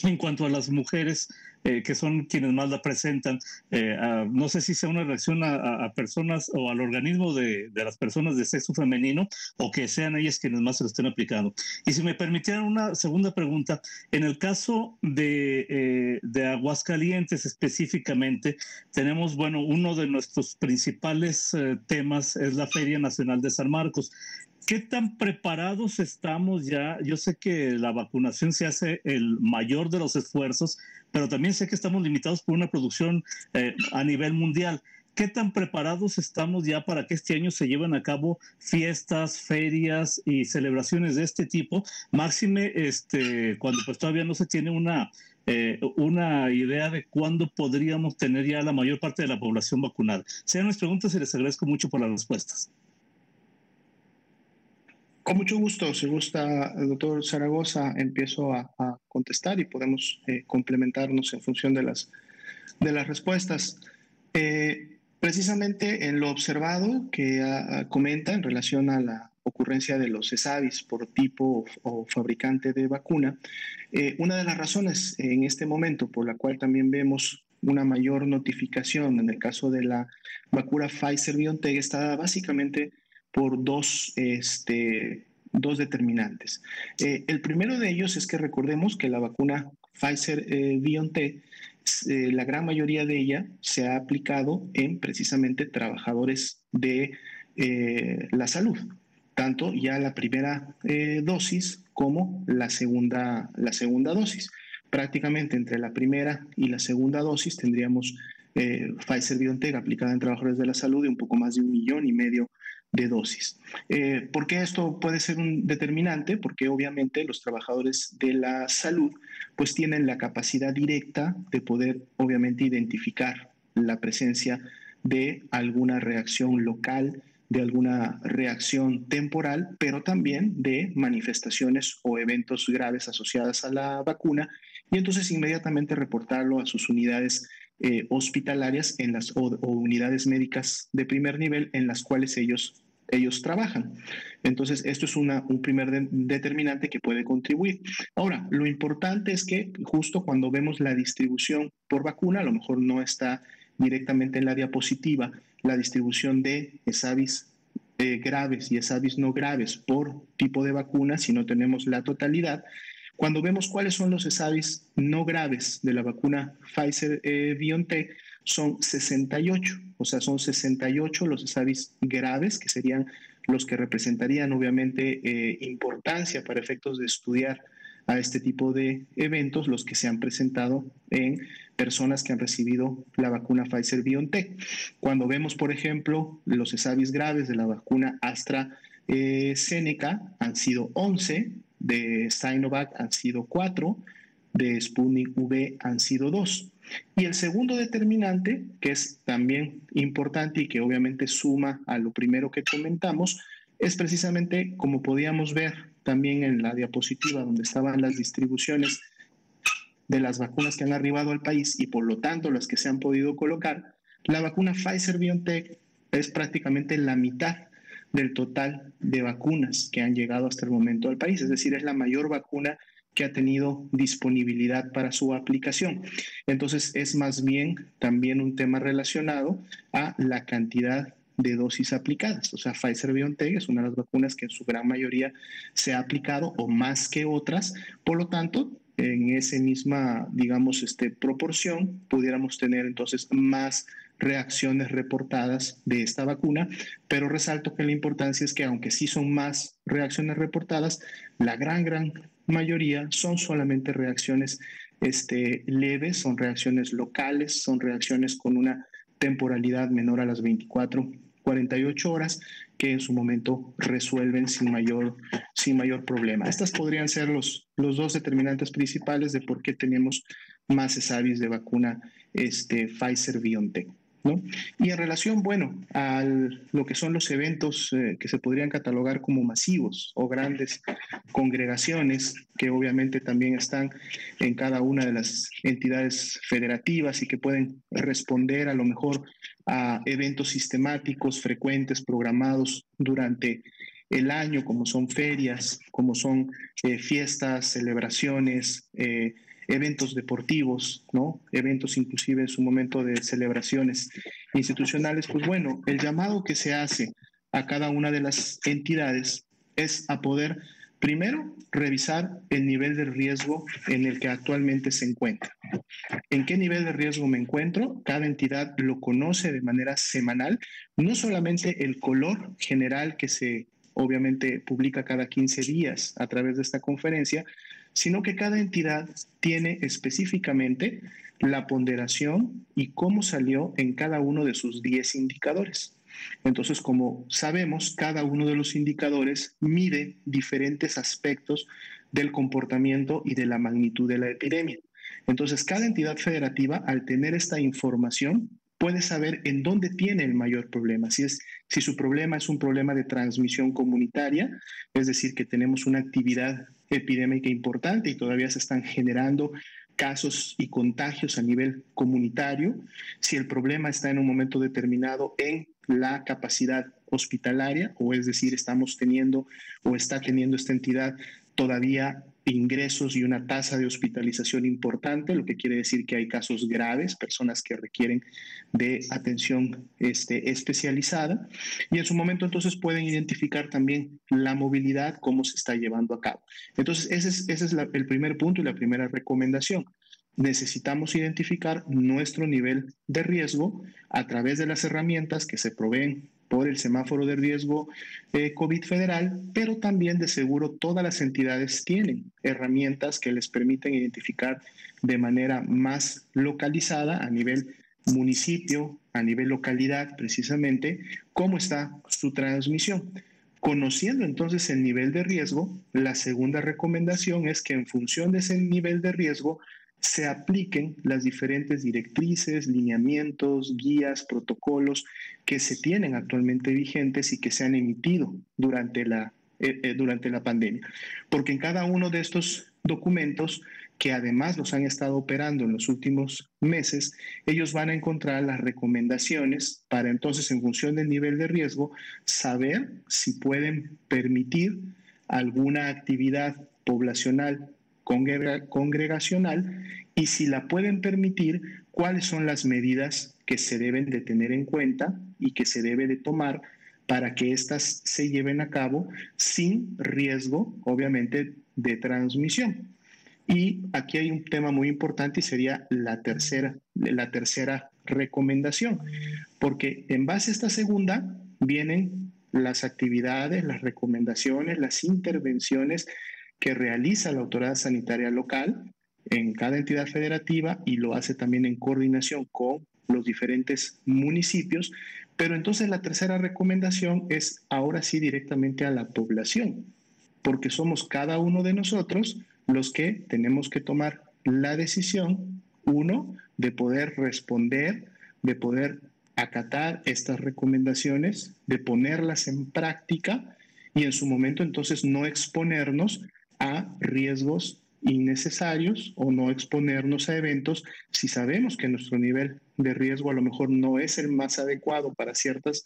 C: en cuanto a las mujeres eh, que son quienes más la presentan. Eh, no sé si sea una reacción a, personas o al organismo de, de, las personas de sexo femenino o que sean ellas quienes más se lo estén aplicando. Y si me permitieran una segunda pregunta, en el caso de, de Aguascalientes específicamente, tenemos, bueno, uno de nuestros principales temas es la Feria Nacional de San Marcos. ¿Qué tan preparados estamos ya? Yo sé que la vacunación se hace el mayor de los esfuerzos, pero también sé que estamos limitados por una producción eh, a nivel mundial. ¿Qué tan preparados estamos ya para que este año se lleven a cabo fiestas, ferias y celebraciones de este tipo? Máxime, este, cuando pues todavía no se tiene una, eh, una idea de cuándo podríamos tener ya la mayor parte de la población vacunada. Sean mis preguntas y les agradezco mucho por las respuestas.
B: Con mucho gusto, si gusta, doctor Zaragoza, empiezo a, contestar y podemos eh, complementarnos en función de las, de las respuestas. Eh, precisamente en lo observado que comenta en relación a la ocurrencia de los ESAVIS por tipo o, fabricante de vacuna, eh, una de las razones en este momento por la cual también vemos una mayor notificación en el caso de la vacuna Pfizer-BioNTech está básicamente por dos, este, dos determinantes. Eh, el primero de ellos es que recordemos que la vacuna Pfizer-BioNTech, eh, la gran mayoría de ella se ha aplicado en precisamente trabajadores de eh, la salud, tanto ya la primera dosis como la segunda, la segunda dosis. Prácticamente entre la primera y la segunda dosis tendríamos Pfizer BioNTech aplicada en trabajadores de la salud de un poco más de un millón y medio de dosis. Eh, ¿Por qué esto puede ser un determinante? Porque obviamente los trabajadores de la salud pues tienen la capacidad directa de poder obviamente identificar la presencia de alguna reacción local, de alguna reacción temporal, pero también de manifestaciones o eventos graves asociadas a la vacuna y entonces inmediatamente reportarlo a sus unidades eh, hospitalarias en las, o, unidades médicas de primer nivel en las cuales ellos ellos trabajan. Entonces, esto es una, un primer determinante que puede contribuir. Ahora, lo importante es que justo cuando vemos la distribución por vacuna, a lo mejor no está directamente en la diapositiva, la distribución de ESAVIS eh, graves y ESAVIS no graves por tipo de vacuna, si no tenemos la totalidad. Cuando vemos cuáles son los ESAVIS no graves de la vacuna Pfizer-BioNTech, eh, son 68, o sea, son 68 los ESAVIS graves, que serían los que representarían obviamente eh, importancia para efectos de estudiar a este tipo de eventos, los que se han presentado en personas que han recibido la vacuna Pfizer BioNTech. Cuando vemos, por ejemplo, los ESAVIS graves de la vacuna AstraZeneca, han sido 11, de Sinovac han sido 4, de Sputnik V han sido 2. Y el segundo determinante, que es también importante y que obviamente suma a lo primero que comentamos, es precisamente como podíamos ver también en la diapositiva donde estaban las distribuciones de las vacunas que han arribado al país y por lo tanto las que se han podido colocar, la vacuna Pfizer BioNTech es prácticamente la mitad del total de vacunas que han llegado hasta el momento al país, es decir, es la mayor vacuna que ha tenido disponibilidad para su aplicación. Entonces es más bien también un tema relacionado a la cantidad de dosis aplicadas. O sea, Pfizer BioNTech es una de las vacunas que en su gran mayoría se ha aplicado o más que otras. Por lo tanto, en esa misma, digamos, este, proporción, pudiéramos tener entonces más reacciones reportadas de esta vacuna, pero resalto que la importancia es que aunque sí son más reacciones reportadas, la gran, gran mayoría son solamente reacciones este, leves, son reacciones locales, son reacciones con una temporalidad menor a las 24, 48 horas que en su momento resuelven sin mayor, sin mayor problema. Estas podrían ser los, los dos determinantes principales de por qué tenemos más ESAVIS de vacuna este, Pfizer-BioNTech. Y en relación, bueno, a lo que son los eventos eh, que se podrían catalogar como masivos o grandes congregaciones, que obviamente también están en cada una de las entidades federativas y que pueden responder a lo mejor a eventos sistemáticos, frecuentes, programados durante el año, como son ferias, como son eh, fiestas, celebraciones, eh, eventos deportivos, ¿no? Eventos inclusive en su momento de celebraciones institucionales, pues bueno, el llamado que se hace a cada una de las entidades es a poder Primero, revisar el nivel de riesgo en el que actualmente se encuentra. ¿En qué nivel de riesgo me encuentro? Cada entidad lo conoce de manera semanal, no solamente el color general que se obviamente publica cada 15 días a través de esta conferencia, sino que cada entidad tiene específicamente la ponderación y cómo salió en cada uno de sus 10 indicadores. Entonces, como sabemos, cada uno de los indicadores mide diferentes aspectos del comportamiento y de la magnitud de la epidemia. Entonces, cada entidad federativa, al tener esta información, puede saber en dónde tiene el mayor problema. Si, es, si su problema es un problema de transmisión comunitaria, es decir, que tenemos una actividad epidémica importante y todavía se están generando casos y contagios a nivel comunitario, si el problema está en un momento determinado en la capacidad hospitalaria, o es decir, estamos teniendo o está teniendo esta entidad todavía ingresos y una tasa de hospitalización importante, lo que quiere decir que hay casos graves, personas que requieren de atención este, especializada, y en su momento entonces pueden identificar también la movilidad, cómo se está llevando a cabo. Entonces, ese es, ese es el primer punto y la primera recomendación necesitamos identificar nuestro nivel de riesgo a través de las herramientas que se proveen por el semáforo de riesgo eh, COVID federal, pero también de seguro todas las entidades tienen herramientas que les permiten identificar de manera más localizada a nivel municipio, a nivel localidad precisamente, cómo está su transmisión. Conociendo entonces el nivel de riesgo, la segunda recomendación es que en función de ese nivel de riesgo se apliquen las diferentes directrices, lineamientos, guías, protocolos que se tienen actualmente vigentes y que se han emitido durante la, eh, eh, durante la pandemia. Porque en cada uno de estos documentos, que además los han estado operando en los últimos meses, ellos van a encontrar las recomendaciones para entonces, en función del nivel de riesgo, saber si pueden permitir alguna actividad poblacional congregacional y si la pueden permitir, cuáles son las medidas que se deben de tener en cuenta y que se debe de tomar para que éstas se lleven a cabo sin riesgo, obviamente, de transmisión. Y aquí hay un tema muy importante y sería la tercera, la tercera recomendación, porque en base a esta segunda vienen las actividades, las recomendaciones, las intervenciones que realiza la autoridad sanitaria local en cada entidad federativa y lo hace también en coordinación con los diferentes municipios. Pero entonces la tercera recomendación es ahora sí directamente a la población, porque somos cada uno de nosotros los que tenemos que tomar la decisión, uno, de poder responder, de poder acatar estas recomendaciones, de ponerlas en práctica y en su momento entonces no exponernos a riesgos innecesarios o no exponernos a eventos si sabemos que nuestro nivel de riesgo a lo mejor no es el más adecuado para ciertas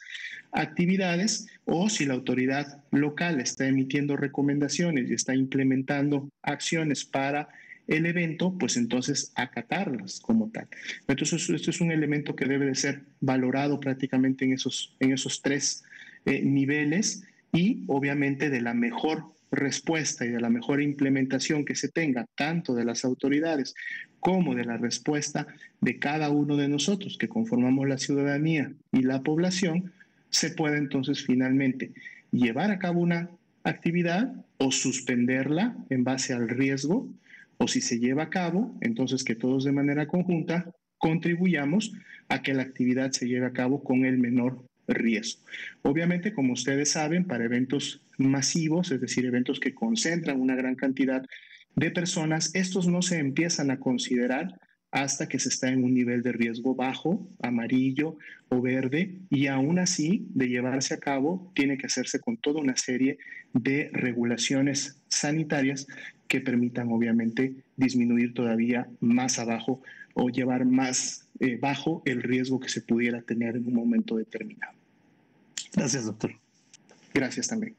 B: actividades o si la autoridad local está emitiendo recomendaciones y está implementando acciones para el evento, pues entonces acatarlas como tal. Entonces, esto es un elemento que debe de ser valorado prácticamente en esos, en esos tres eh, niveles y obviamente de la mejor respuesta y de la mejor implementación que se tenga, tanto de las autoridades como de la respuesta de cada uno de nosotros que conformamos la ciudadanía y la población, se puede entonces finalmente llevar a cabo una actividad o suspenderla en base al riesgo, o si se lleva a cabo, entonces que todos de manera conjunta contribuyamos a que la actividad se lleve a cabo con el menor riesgo. Obviamente, como ustedes saben, para eventos masivos, es decir, eventos que concentran una gran cantidad de personas, estos no se empiezan a considerar hasta que se está en un nivel de riesgo bajo, amarillo o verde, y aún así, de llevarse a cabo, tiene que hacerse con toda una serie de regulaciones sanitarias que permitan, obviamente, disminuir todavía más abajo o llevar más eh, bajo el riesgo que se pudiera tener en un momento determinado.
C: Gracias, doctor.
B: Gracias también.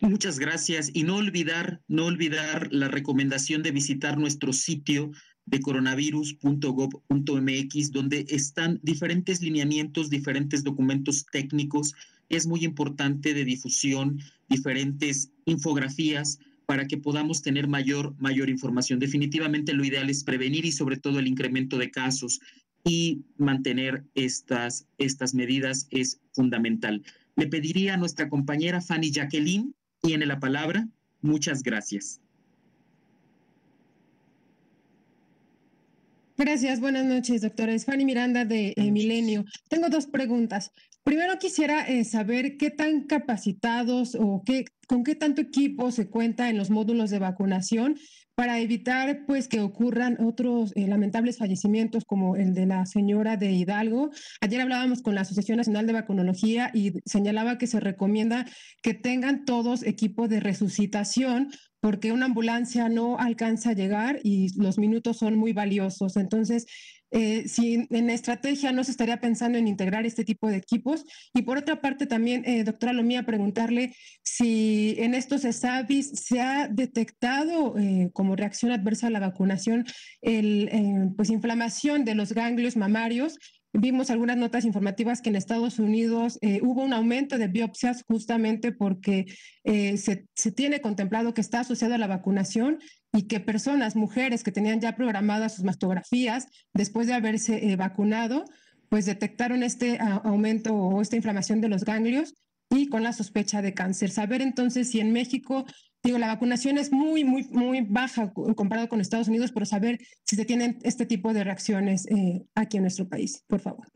A: Muchas gracias y no olvidar, no olvidar la recomendación de visitar nuestro sitio de coronavirus.gov.mx, donde están diferentes lineamientos, diferentes documentos técnicos. Es muy importante de difusión, diferentes infografías para que podamos tener mayor, mayor información. Definitivamente lo ideal es prevenir y sobre todo el incremento de casos y mantener estas, estas medidas es fundamental. Le pediría a nuestra compañera Fanny Jacqueline, tiene la palabra. Muchas gracias.
D: Gracias, buenas noches, doctora. Es Fanny Miranda de eh, Milenio. Tengo dos preguntas. Primero quisiera eh, saber qué tan capacitados o qué, con qué tanto equipo se cuenta en los módulos de vacunación para evitar pues que ocurran otros eh, lamentables fallecimientos como el de la señora de Hidalgo. Ayer hablábamos con la Asociación Nacional de Vacunología y señalaba que se recomienda que tengan todos equipo de resucitación porque una ambulancia no alcanza a llegar y los minutos son muy valiosos. Entonces, eh, si en estrategia no se estaría pensando en integrar este tipo de equipos. Y por otra parte, también, eh, doctora Lomía, preguntarle si en estos ESAVIS se ha detectado eh, como reacción adversa a la vacunación el, pues, inflamación de los ganglios mamarios Vimos algunas notas informativas que en Estados Unidos eh, hubo un aumento de biopsias justamente porque eh, se, tiene contemplado que está asociado a la vacunación y que personas, mujeres que tenían ya programadas sus mastografías después de haberse eh, vacunado, pues detectaron este aumento o esta inflamación de los ganglios y con la sospecha de cáncer. Saber entonces si en México Digo, la vacunación es muy, muy, muy baja comparado con Estados Unidos, pero saber si se tienen este tipo de reacciones eh, aquí en nuestro país, por favor.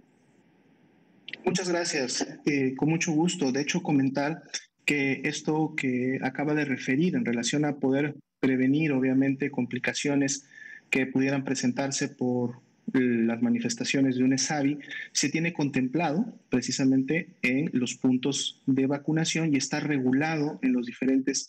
B: Muchas gracias. Eh, con mucho gusto. De hecho, comentar que esto que acaba de referir en relación a poder prevenir, obviamente, complicaciones que pudieran presentarse por las manifestaciones de un ESAVI, se tiene contemplado precisamente en los puntos de vacunación y está regulado en los diferentes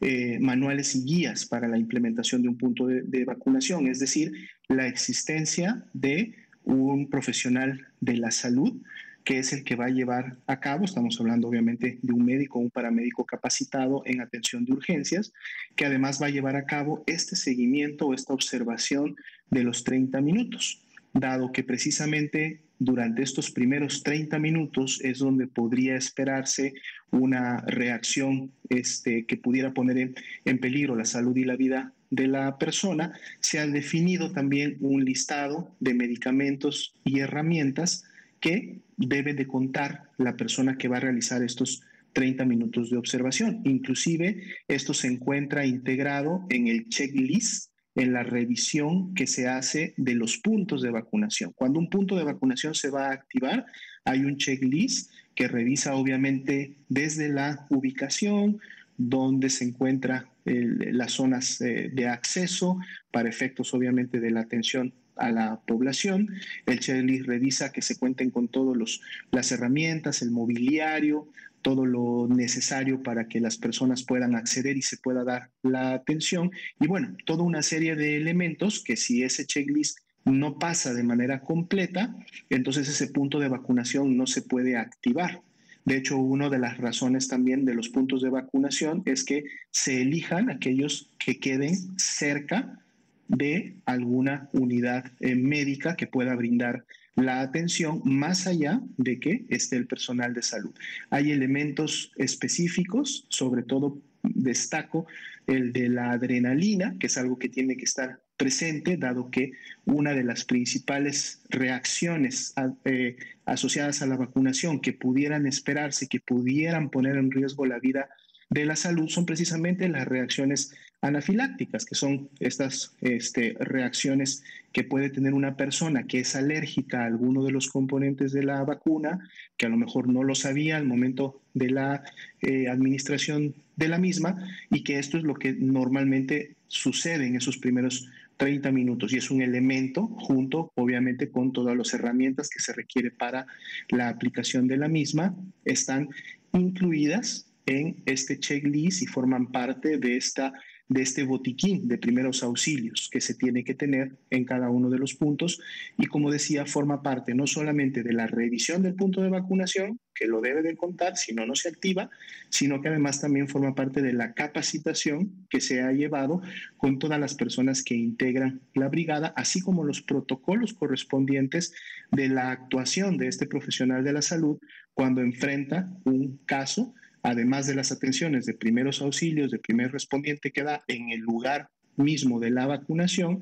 B: eh, manuales y guías para la implementación de un punto de, vacunación, es decir, la existencia de un profesional de la salud que es el que va a llevar a cabo, estamos hablando obviamente de un médico un paramédico capacitado en atención de urgencias, que además va a llevar a cabo este seguimiento o esta observación de los 30 minutos, dado que precisamente durante estos primeros 30 minutos es donde podría esperarse una reacción este, que pudiera poner en, peligro la salud y la vida de la persona, se ha definido también un listado de medicamentos y herramientas que debe de contar la persona que va a realizar estos 30 minutos de observación. Inclusive esto se encuentra integrado en el checklist en la revisión que se hace de los puntos de vacunación. Cuando un punto de vacunación se va a activar, hay un checklist que revisa obviamente desde la ubicación, donde se encuentran las zonas eh, de acceso para efectos obviamente de la atención a la población. El checklist revisa que se cuenten con todas las herramientas, el mobiliario, todo lo necesario para que las personas puedan acceder y se pueda dar la atención. Y bueno, toda una serie de elementos que si ese checklist no pasa de manera completa, entonces ese punto de vacunación no se puede activar. De hecho, una de las razones también de los puntos de vacunación es que se elijan aquellos que queden cerca de alguna unidad eh, médica que pueda brindar la atención más allá de que esté el personal de salud. Hay elementos específicos, sobre todo destaco el de la adrenalina, que es algo que tiene que estar presente, dado que una de las principales reacciones eh, asociadas a la vacunación que pudieran esperarse, que pudieran poner en riesgo la vida de la salud son precisamente las reacciones anafilácticas, que son estas este, reacciones que puede tener una persona que es alérgica a alguno de los componentes de la vacuna, que a lo mejor no lo sabía al momento de la eh, administración de la misma, y que esto es lo que normalmente sucede en esos primeros 30 minutos y es un elemento junto, obviamente, con todas las herramientas que se requiere para la aplicación de la misma, están incluidas en este checklist y forman parte de esta de este botiquín de primeros auxilios que se tiene que tener en cada uno de los puntos. Y como decía, forma parte no solamente de la revisión del punto de vacunación, que lo debe de contar, si no, no se activa, sino que además también forma parte de la capacitación que se ha llevado con todas las personas que integran la brigada, así como los protocolos correspondientes de la actuación de este profesional de la salud cuando enfrenta un caso, además de las atenciones de primeros auxilios, de primer respondiente que da en el lugar mismo de la vacunación,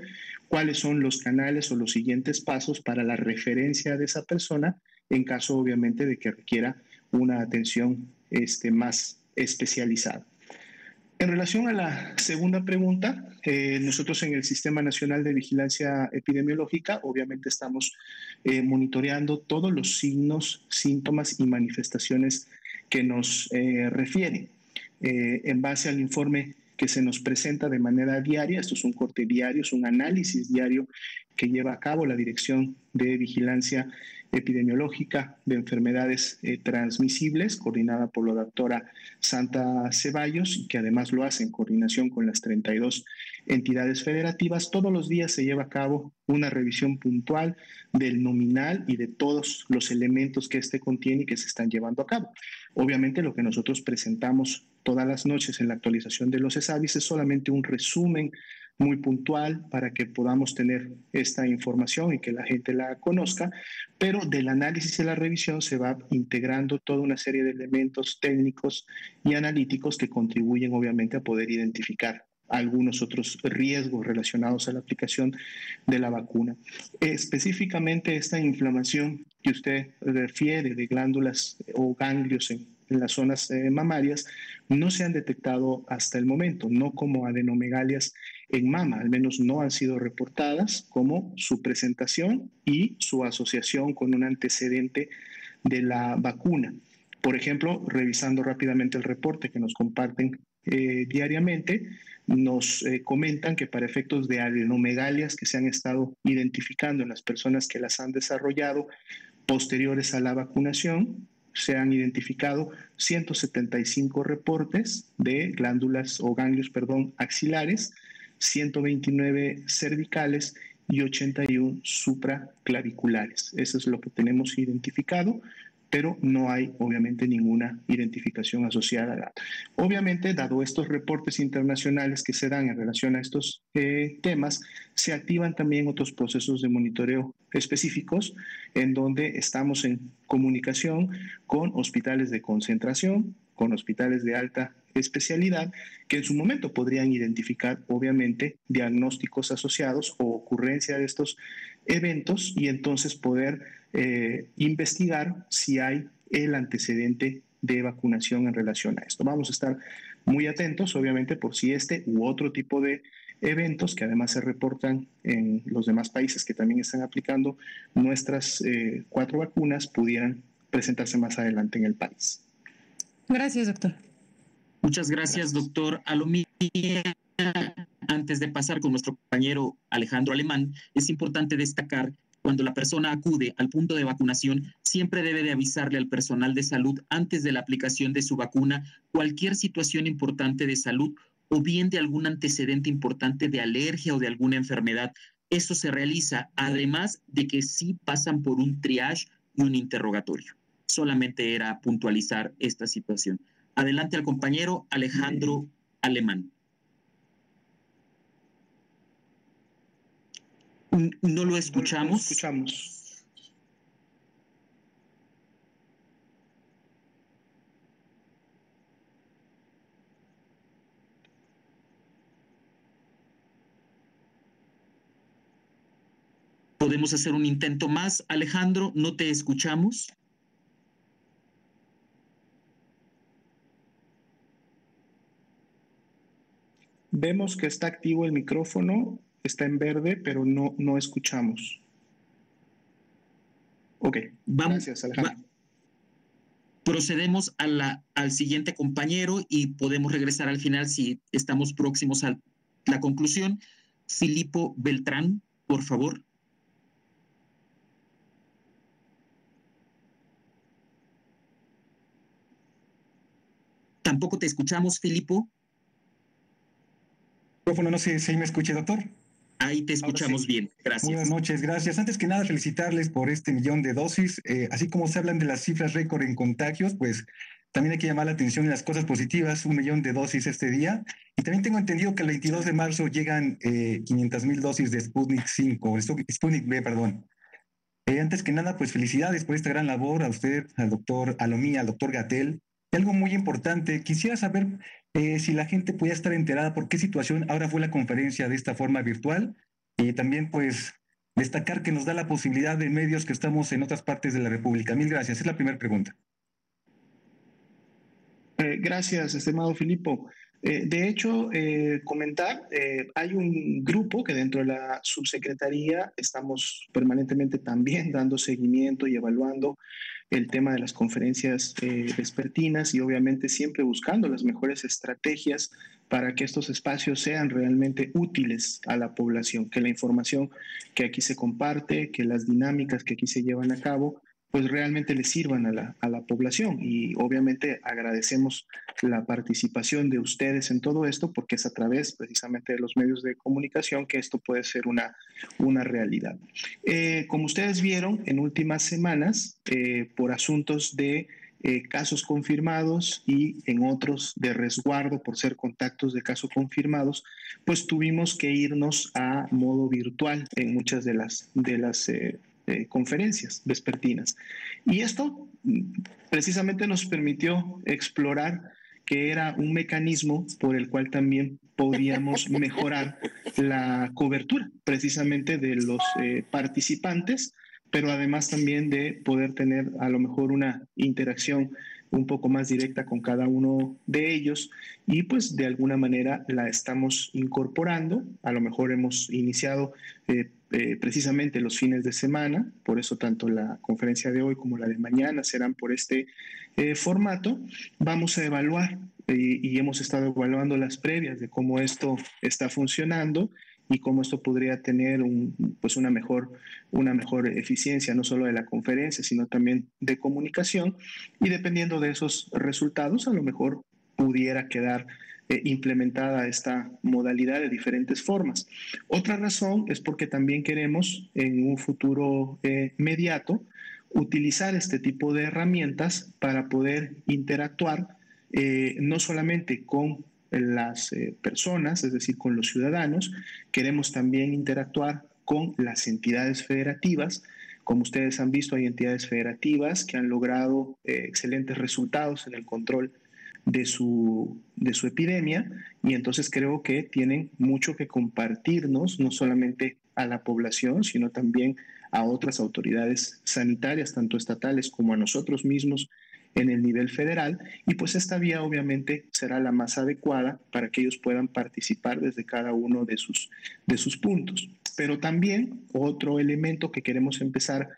B: cuáles son los canales o los siguientes pasos para la referencia de esa persona en caso obviamente de que requiera una atención este, más especializada. En relación a la segunda pregunta, eh, nosotros en el Sistema Nacional de Vigilancia Epidemiológica obviamente estamos eh, monitoreando todos los signos, síntomas y manifestaciones que nos eh, refieren. en base al informe que se nos presenta de manera diaria, esto es un corte diario, es un análisis diario que lleva a cabo la Dirección de Vigilancia epidemiológica de enfermedades eh, transmisibles, coordinada por la doctora Santa Ceballos, que además lo hace en coordinación con las 32 entidades federativas. Todos los días se lleva a cabo una revisión puntual del nominal y de todos los elementos que éste contiene y que se están llevando a cabo. Obviamente lo que nosotros presentamos todas las noches en la actualización de los ESAVIS es solamente un resumen muy puntual para que podamos tener esta información y que la gente la conozca, pero del análisis y la revisión se va integrando toda una serie de elementos técnicos y analíticos que contribuyen obviamente a poder identificar algunos otros riesgos relacionados a la aplicación de la vacuna. Específicamente esta inflamación que usted refiere de glándulas o ganglios en en las zonas eh, mamarias no se han detectado hasta el momento, no como adenomegalias en mama, al menos no han sido reportadas como su presentación y su asociación con un antecedente de la vacuna. Por ejemplo, revisando rápidamente el reporte que nos comparten eh, diariamente, nos eh, comentan que para efectos de adenomegalias que se han estado identificando en las personas que las han desarrollado posteriores a la vacunación, se han identificado 175 reportes de glándulas o ganglios, perdón, axilares, 129 cervicales y 81 supraclaviculares. Eso es lo que tenemos identificado pero no hay obviamente ninguna identificación asociada. Obviamente, dado estos reportes internacionales que se dan en relación a estos eh, temas, se activan también otros procesos de monitoreo específicos en donde estamos en comunicación con hospitales de concentración, con hospitales de alta especialidad que en su momento podrían identificar obviamente diagnósticos asociados o ocurrencia de estos eventos y entonces poder eh, investigar si hay el antecedente de vacunación en relación a esto. Vamos a estar muy atentos, obviamente, por si este u otro tipo de eventos que además se reportan en los demás países que también están aplicando nuestras eh, cuatro vacunas pudieran presentarse más adelante en el país.
D: Gracias, doctor.
A: Muchas gracias, doctor Alomía. Antes de pasar con nuestro compañero Alejandro Alemán, es importante destacar cuando la persona acude al punto de vacunación, siempre debe de avisarle al personal de salud antes de la aplicación de su vacuna cualquier situación importante de salud o bien de algún antecedente importante de alergia o de alguna enfermedad. Eso se realiza además de que sí pasan por un triage y un interrogatorio. Solamente era puntualizar esta situación. Adelante al compañero Alejandro Alemán. No lo escuchamos.
B: escuchamos.
A: Podemos hacer un intento más. Alejandro, no te escuchamos.
B: Vemos que está activo el micrófono está en verde, pero no, no escuchamos. Ok,
A: Vamos,
B: gracias Alejandro.
A: procedemos a la, al siguiente compañero y podemos regresar al final si estamos próximos a la conclusión. Filipo Beltrán, por favor. Tampoco te escuchamos, Filipo.
E: micrófono, no sé si me escuche, doctor.
A: Ahí te escuchamos bien, gracias.
E: Buenas noches, gracias. Antes que nada, felicitarles por este millón de dosis. Eh, así como se hablan de las cifras récord en contagios, pues también hay que llamar la atención en las cosas positivas, un millón de dosis este día. Y también tengo entendido que el 22 de marzo llegan eh, 500 mil dosis de Sputnik 5, Sputnik B, perdón. Eh, antes que nada, pues felicidades por esta gran labor a usted, al doctor Alomía, al doctor Gatel. Algo muy importante, quisiera saber eh, si la gente podía estar enterada por qué situación ahora fue la conferencia de esta forma virtual y también pues destacar que nos da la posibilidad de medios que estamos en otras partes de la República. Mil gracias. Es la primera pregunta.
B: Eh, gracias, estimado Filipo. Eh, de hecho, eh, comentar, eh, hay un grupo que dentro de la subsecretaría estamos permanentemente también dando seguimiento y evaluando el tema de las conferencias vespertinas y obviamente siempre buscando las mejores estrategias para que estos espacios sean realmente útiles a la población, que la información que aquí se comparte, que las dinámicas que aquí se llevan a cabo, pues realmente le sirvan a la, a la, población. Y obviamente agradecemos la participación de ustedes en todo esto porque es a través precisamente de los medios de comunicación que esto puede ser una, una realidad. Eh, como ustedes vieron en últimas semanas, eh, por asuntos de eh, casos confirmados y en otros de resguardo por ser contactos de casos confirmados, pues tuvimos que irnos a modo virtual en muchas de las, de las eh, eh, conferencias vespertinas. Y esto mm, precisamente nos permitió explorar que era un mecanismo por el cual también podríamos (laughs) mejorar la cobertura precisamente de los eh, participantes, pero además también de poder tener a lo mejor una interacción un poco más directa con cada uno de ellos y pues de alguna manera la estamos incorporando. A lo mejor hemos iniciado eh, eh, precisamente los fines de semana, por eso tanto la conferencia de hoy como la de mañana serán por este eh, formato. Vamos a evaluar y hemos estado evaluando las previas de cómo esto está funcionando y cómo esto podría tener pues una, mejor, una mejor eficiencia, no solo de la conferencia, sino también de comunicación. Y dependiendo de esos resultados, a lo mejor pudiera quedar eh, implementada esta modalidad de diferentes formas. Otra razón es porque también queremos en un futuro eh, utilizar este tipo de herramientas para poder interactuar eh, no solamente con las eh, personas, es decir, con los ciudadanos. Queremos también interactuar con las entidades federativas. Como ustedes han visto, hay entidades federativas que han logrado eh, excelentes resultados en el control de su, de su epidemia y entonces creo que tienen mucho que compartirnos, no solamente a la población, sino también a otras autoridades sanitarias, tanto estatales como a nosotros mismos en el nivel federal y pues esta vía obviamente será la más adecuada para que ellos puedan participar desde cada uno de sus, de sus puntos. Pero también otro elemento que queremos empezar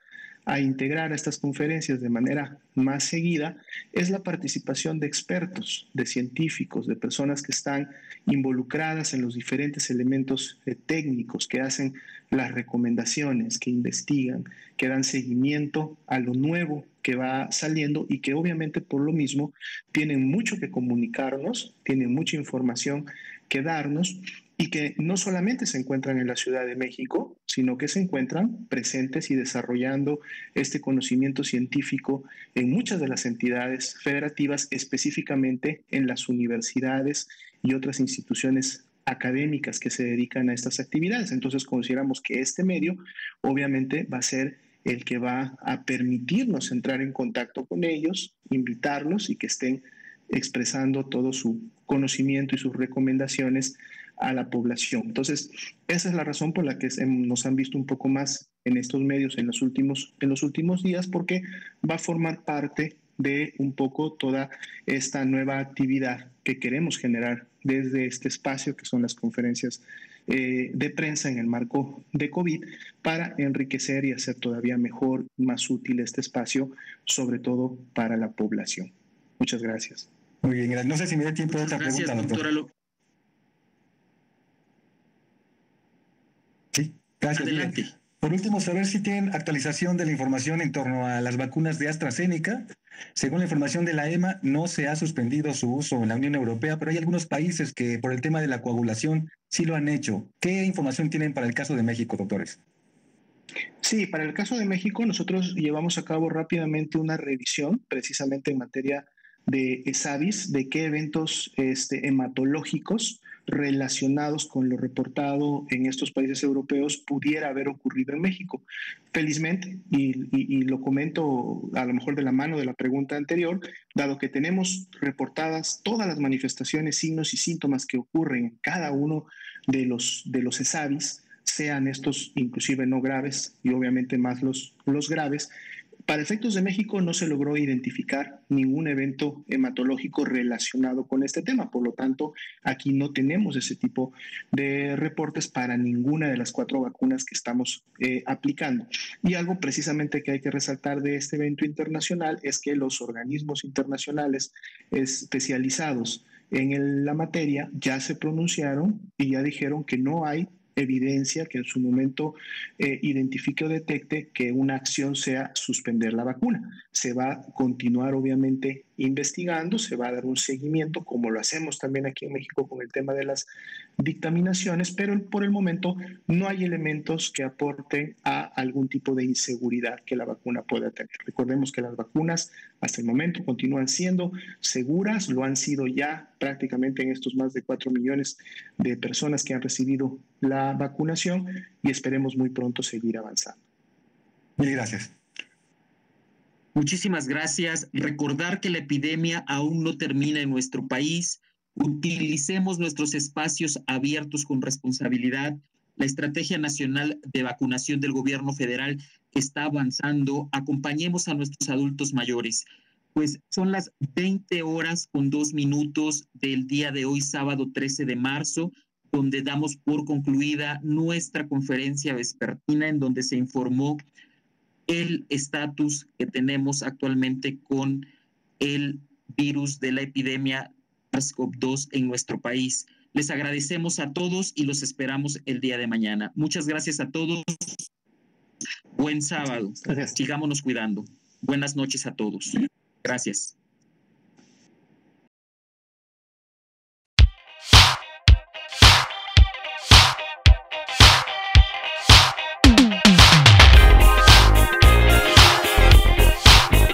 B: a integrar a estas conferencias de manera más seguida es la participación de expertos, de científicos, de personas que están involucradas en los diferentes elementos eh, técnicos, que hacen las recomendaciones, que investigan, que dan seguimiento a lo nuevo que va saliendo y que obviamente por lo mismo tienen mucho que comunicarnos, tienen mucha información que darnos y que no solamente se encuentran en la Ciudad de México, sino que se encuentran presentes y desarrollando este conocimiento científico en muchas de las entidades federativas, específicamente en las universidades y otras instituciones académicas que se dedican a estas actividades. Entonces consideramos que este medio obviamente va a ser el que va a permitirnos entrar en contacto con ellos, invitarlos y que estén expresando todo su conocimiento y sus recomendaciones a la población. Entonces, esa es la razón por la que nos han visto un poco más en estos medios en los últimos, en los últimos días, porque va a formar parte de un poco toda esta nueva actividad que queremos generar desde este espacio, que son las conferencias eh, de prensa en el marco de COVID, para enriquecer y hacer todavía mejor, más útil este espacio, sobre todo para la población. Muchas gracias.
E: Muy bien, no sé si me da tiempo de otra pregunta, doctor. Sí, gracias.
A: Adelante.
E: Por último, saber si tienen actualización de la información en torno a las vacunas de AstraZeneca. Según la información de la EMA, no se ha suspendido su uso en la Unión Europea, pero hay algunos países que por el tema de la coagulación sí lo han hecho. ¿Qué información tienen para el caso de México, doctores?
B: Sí, para el caso de México nosotros llevamos a cabo rápidamente una revisión precisamente en materia de ESAVIS, de qué eventos este, hematológicos relacionados con lo reportado en estos países europeos pudiera haber ocurrido en México. Felizmente, y, lo comento a lo mejor de la mano de la pregunta anterior, dado que tenemos reportadas todas las manifestaciones, signos y síntomas que ocurren en cada uno de los, de los ESAVIS, sean estos inclusive no graves y obviamente más los, los graves, para efectos de México no se logró identificar ningún evento hematológico relacionado con este tema, por lo tanto, aquí no tenemos ese tipo de reportes para ninguna de las cuatro vacunas que estamos eh, aplicando. Y algo precisamente que hay que resaltar de este evento internacional es que los organismos internacionales especializados en la materia ya se pronunciaron y ya dijeron que no hay evidencia que en su momento eh, identifique o detecte que una acción sea suspender la vacuna. Se va a continuar obviamente investigando, se va a dar un seguimiento, como lo hacemos también aquí en México con el tema de las dictaminaciones, pero por el momento no hay elementos que aporten a algún tipo de inseguridad que la vacuna pueda tener. Recordemos que las vacunas hasta el momento continúan siendo seguras, lo han sido ya prácticamente en estos más de 4 millones de personas que han recibido la vacunación y esperemos muy pronto seguir avanzando.
E: Mil gracias.
A: Muchísimas gracias. Recordar que la epidemia aún no termina en nuestro país. Utilicemos nuestros espacios abiertos con responsabilidad. La Estrategia Nacional de Vacunación del Gobierno Federal está avanzando. Acompañemos a nuestros adultos mayores. Pues son las 20 horas con dos minutos del día de hoy, sábado 13 de marzo, donde damos por concluida nuestra conferencia vespertina en donde se informó el estatus que tenemos actualmente con el virus de la epidemia SARS-CoV-2 en nuestro país. Les agradecemos a todos y los esperamos el día de mañana. Muchas gracias a todos. Buen sábado. Sigámonos cuidando. Buenas noches a todos. Gracias.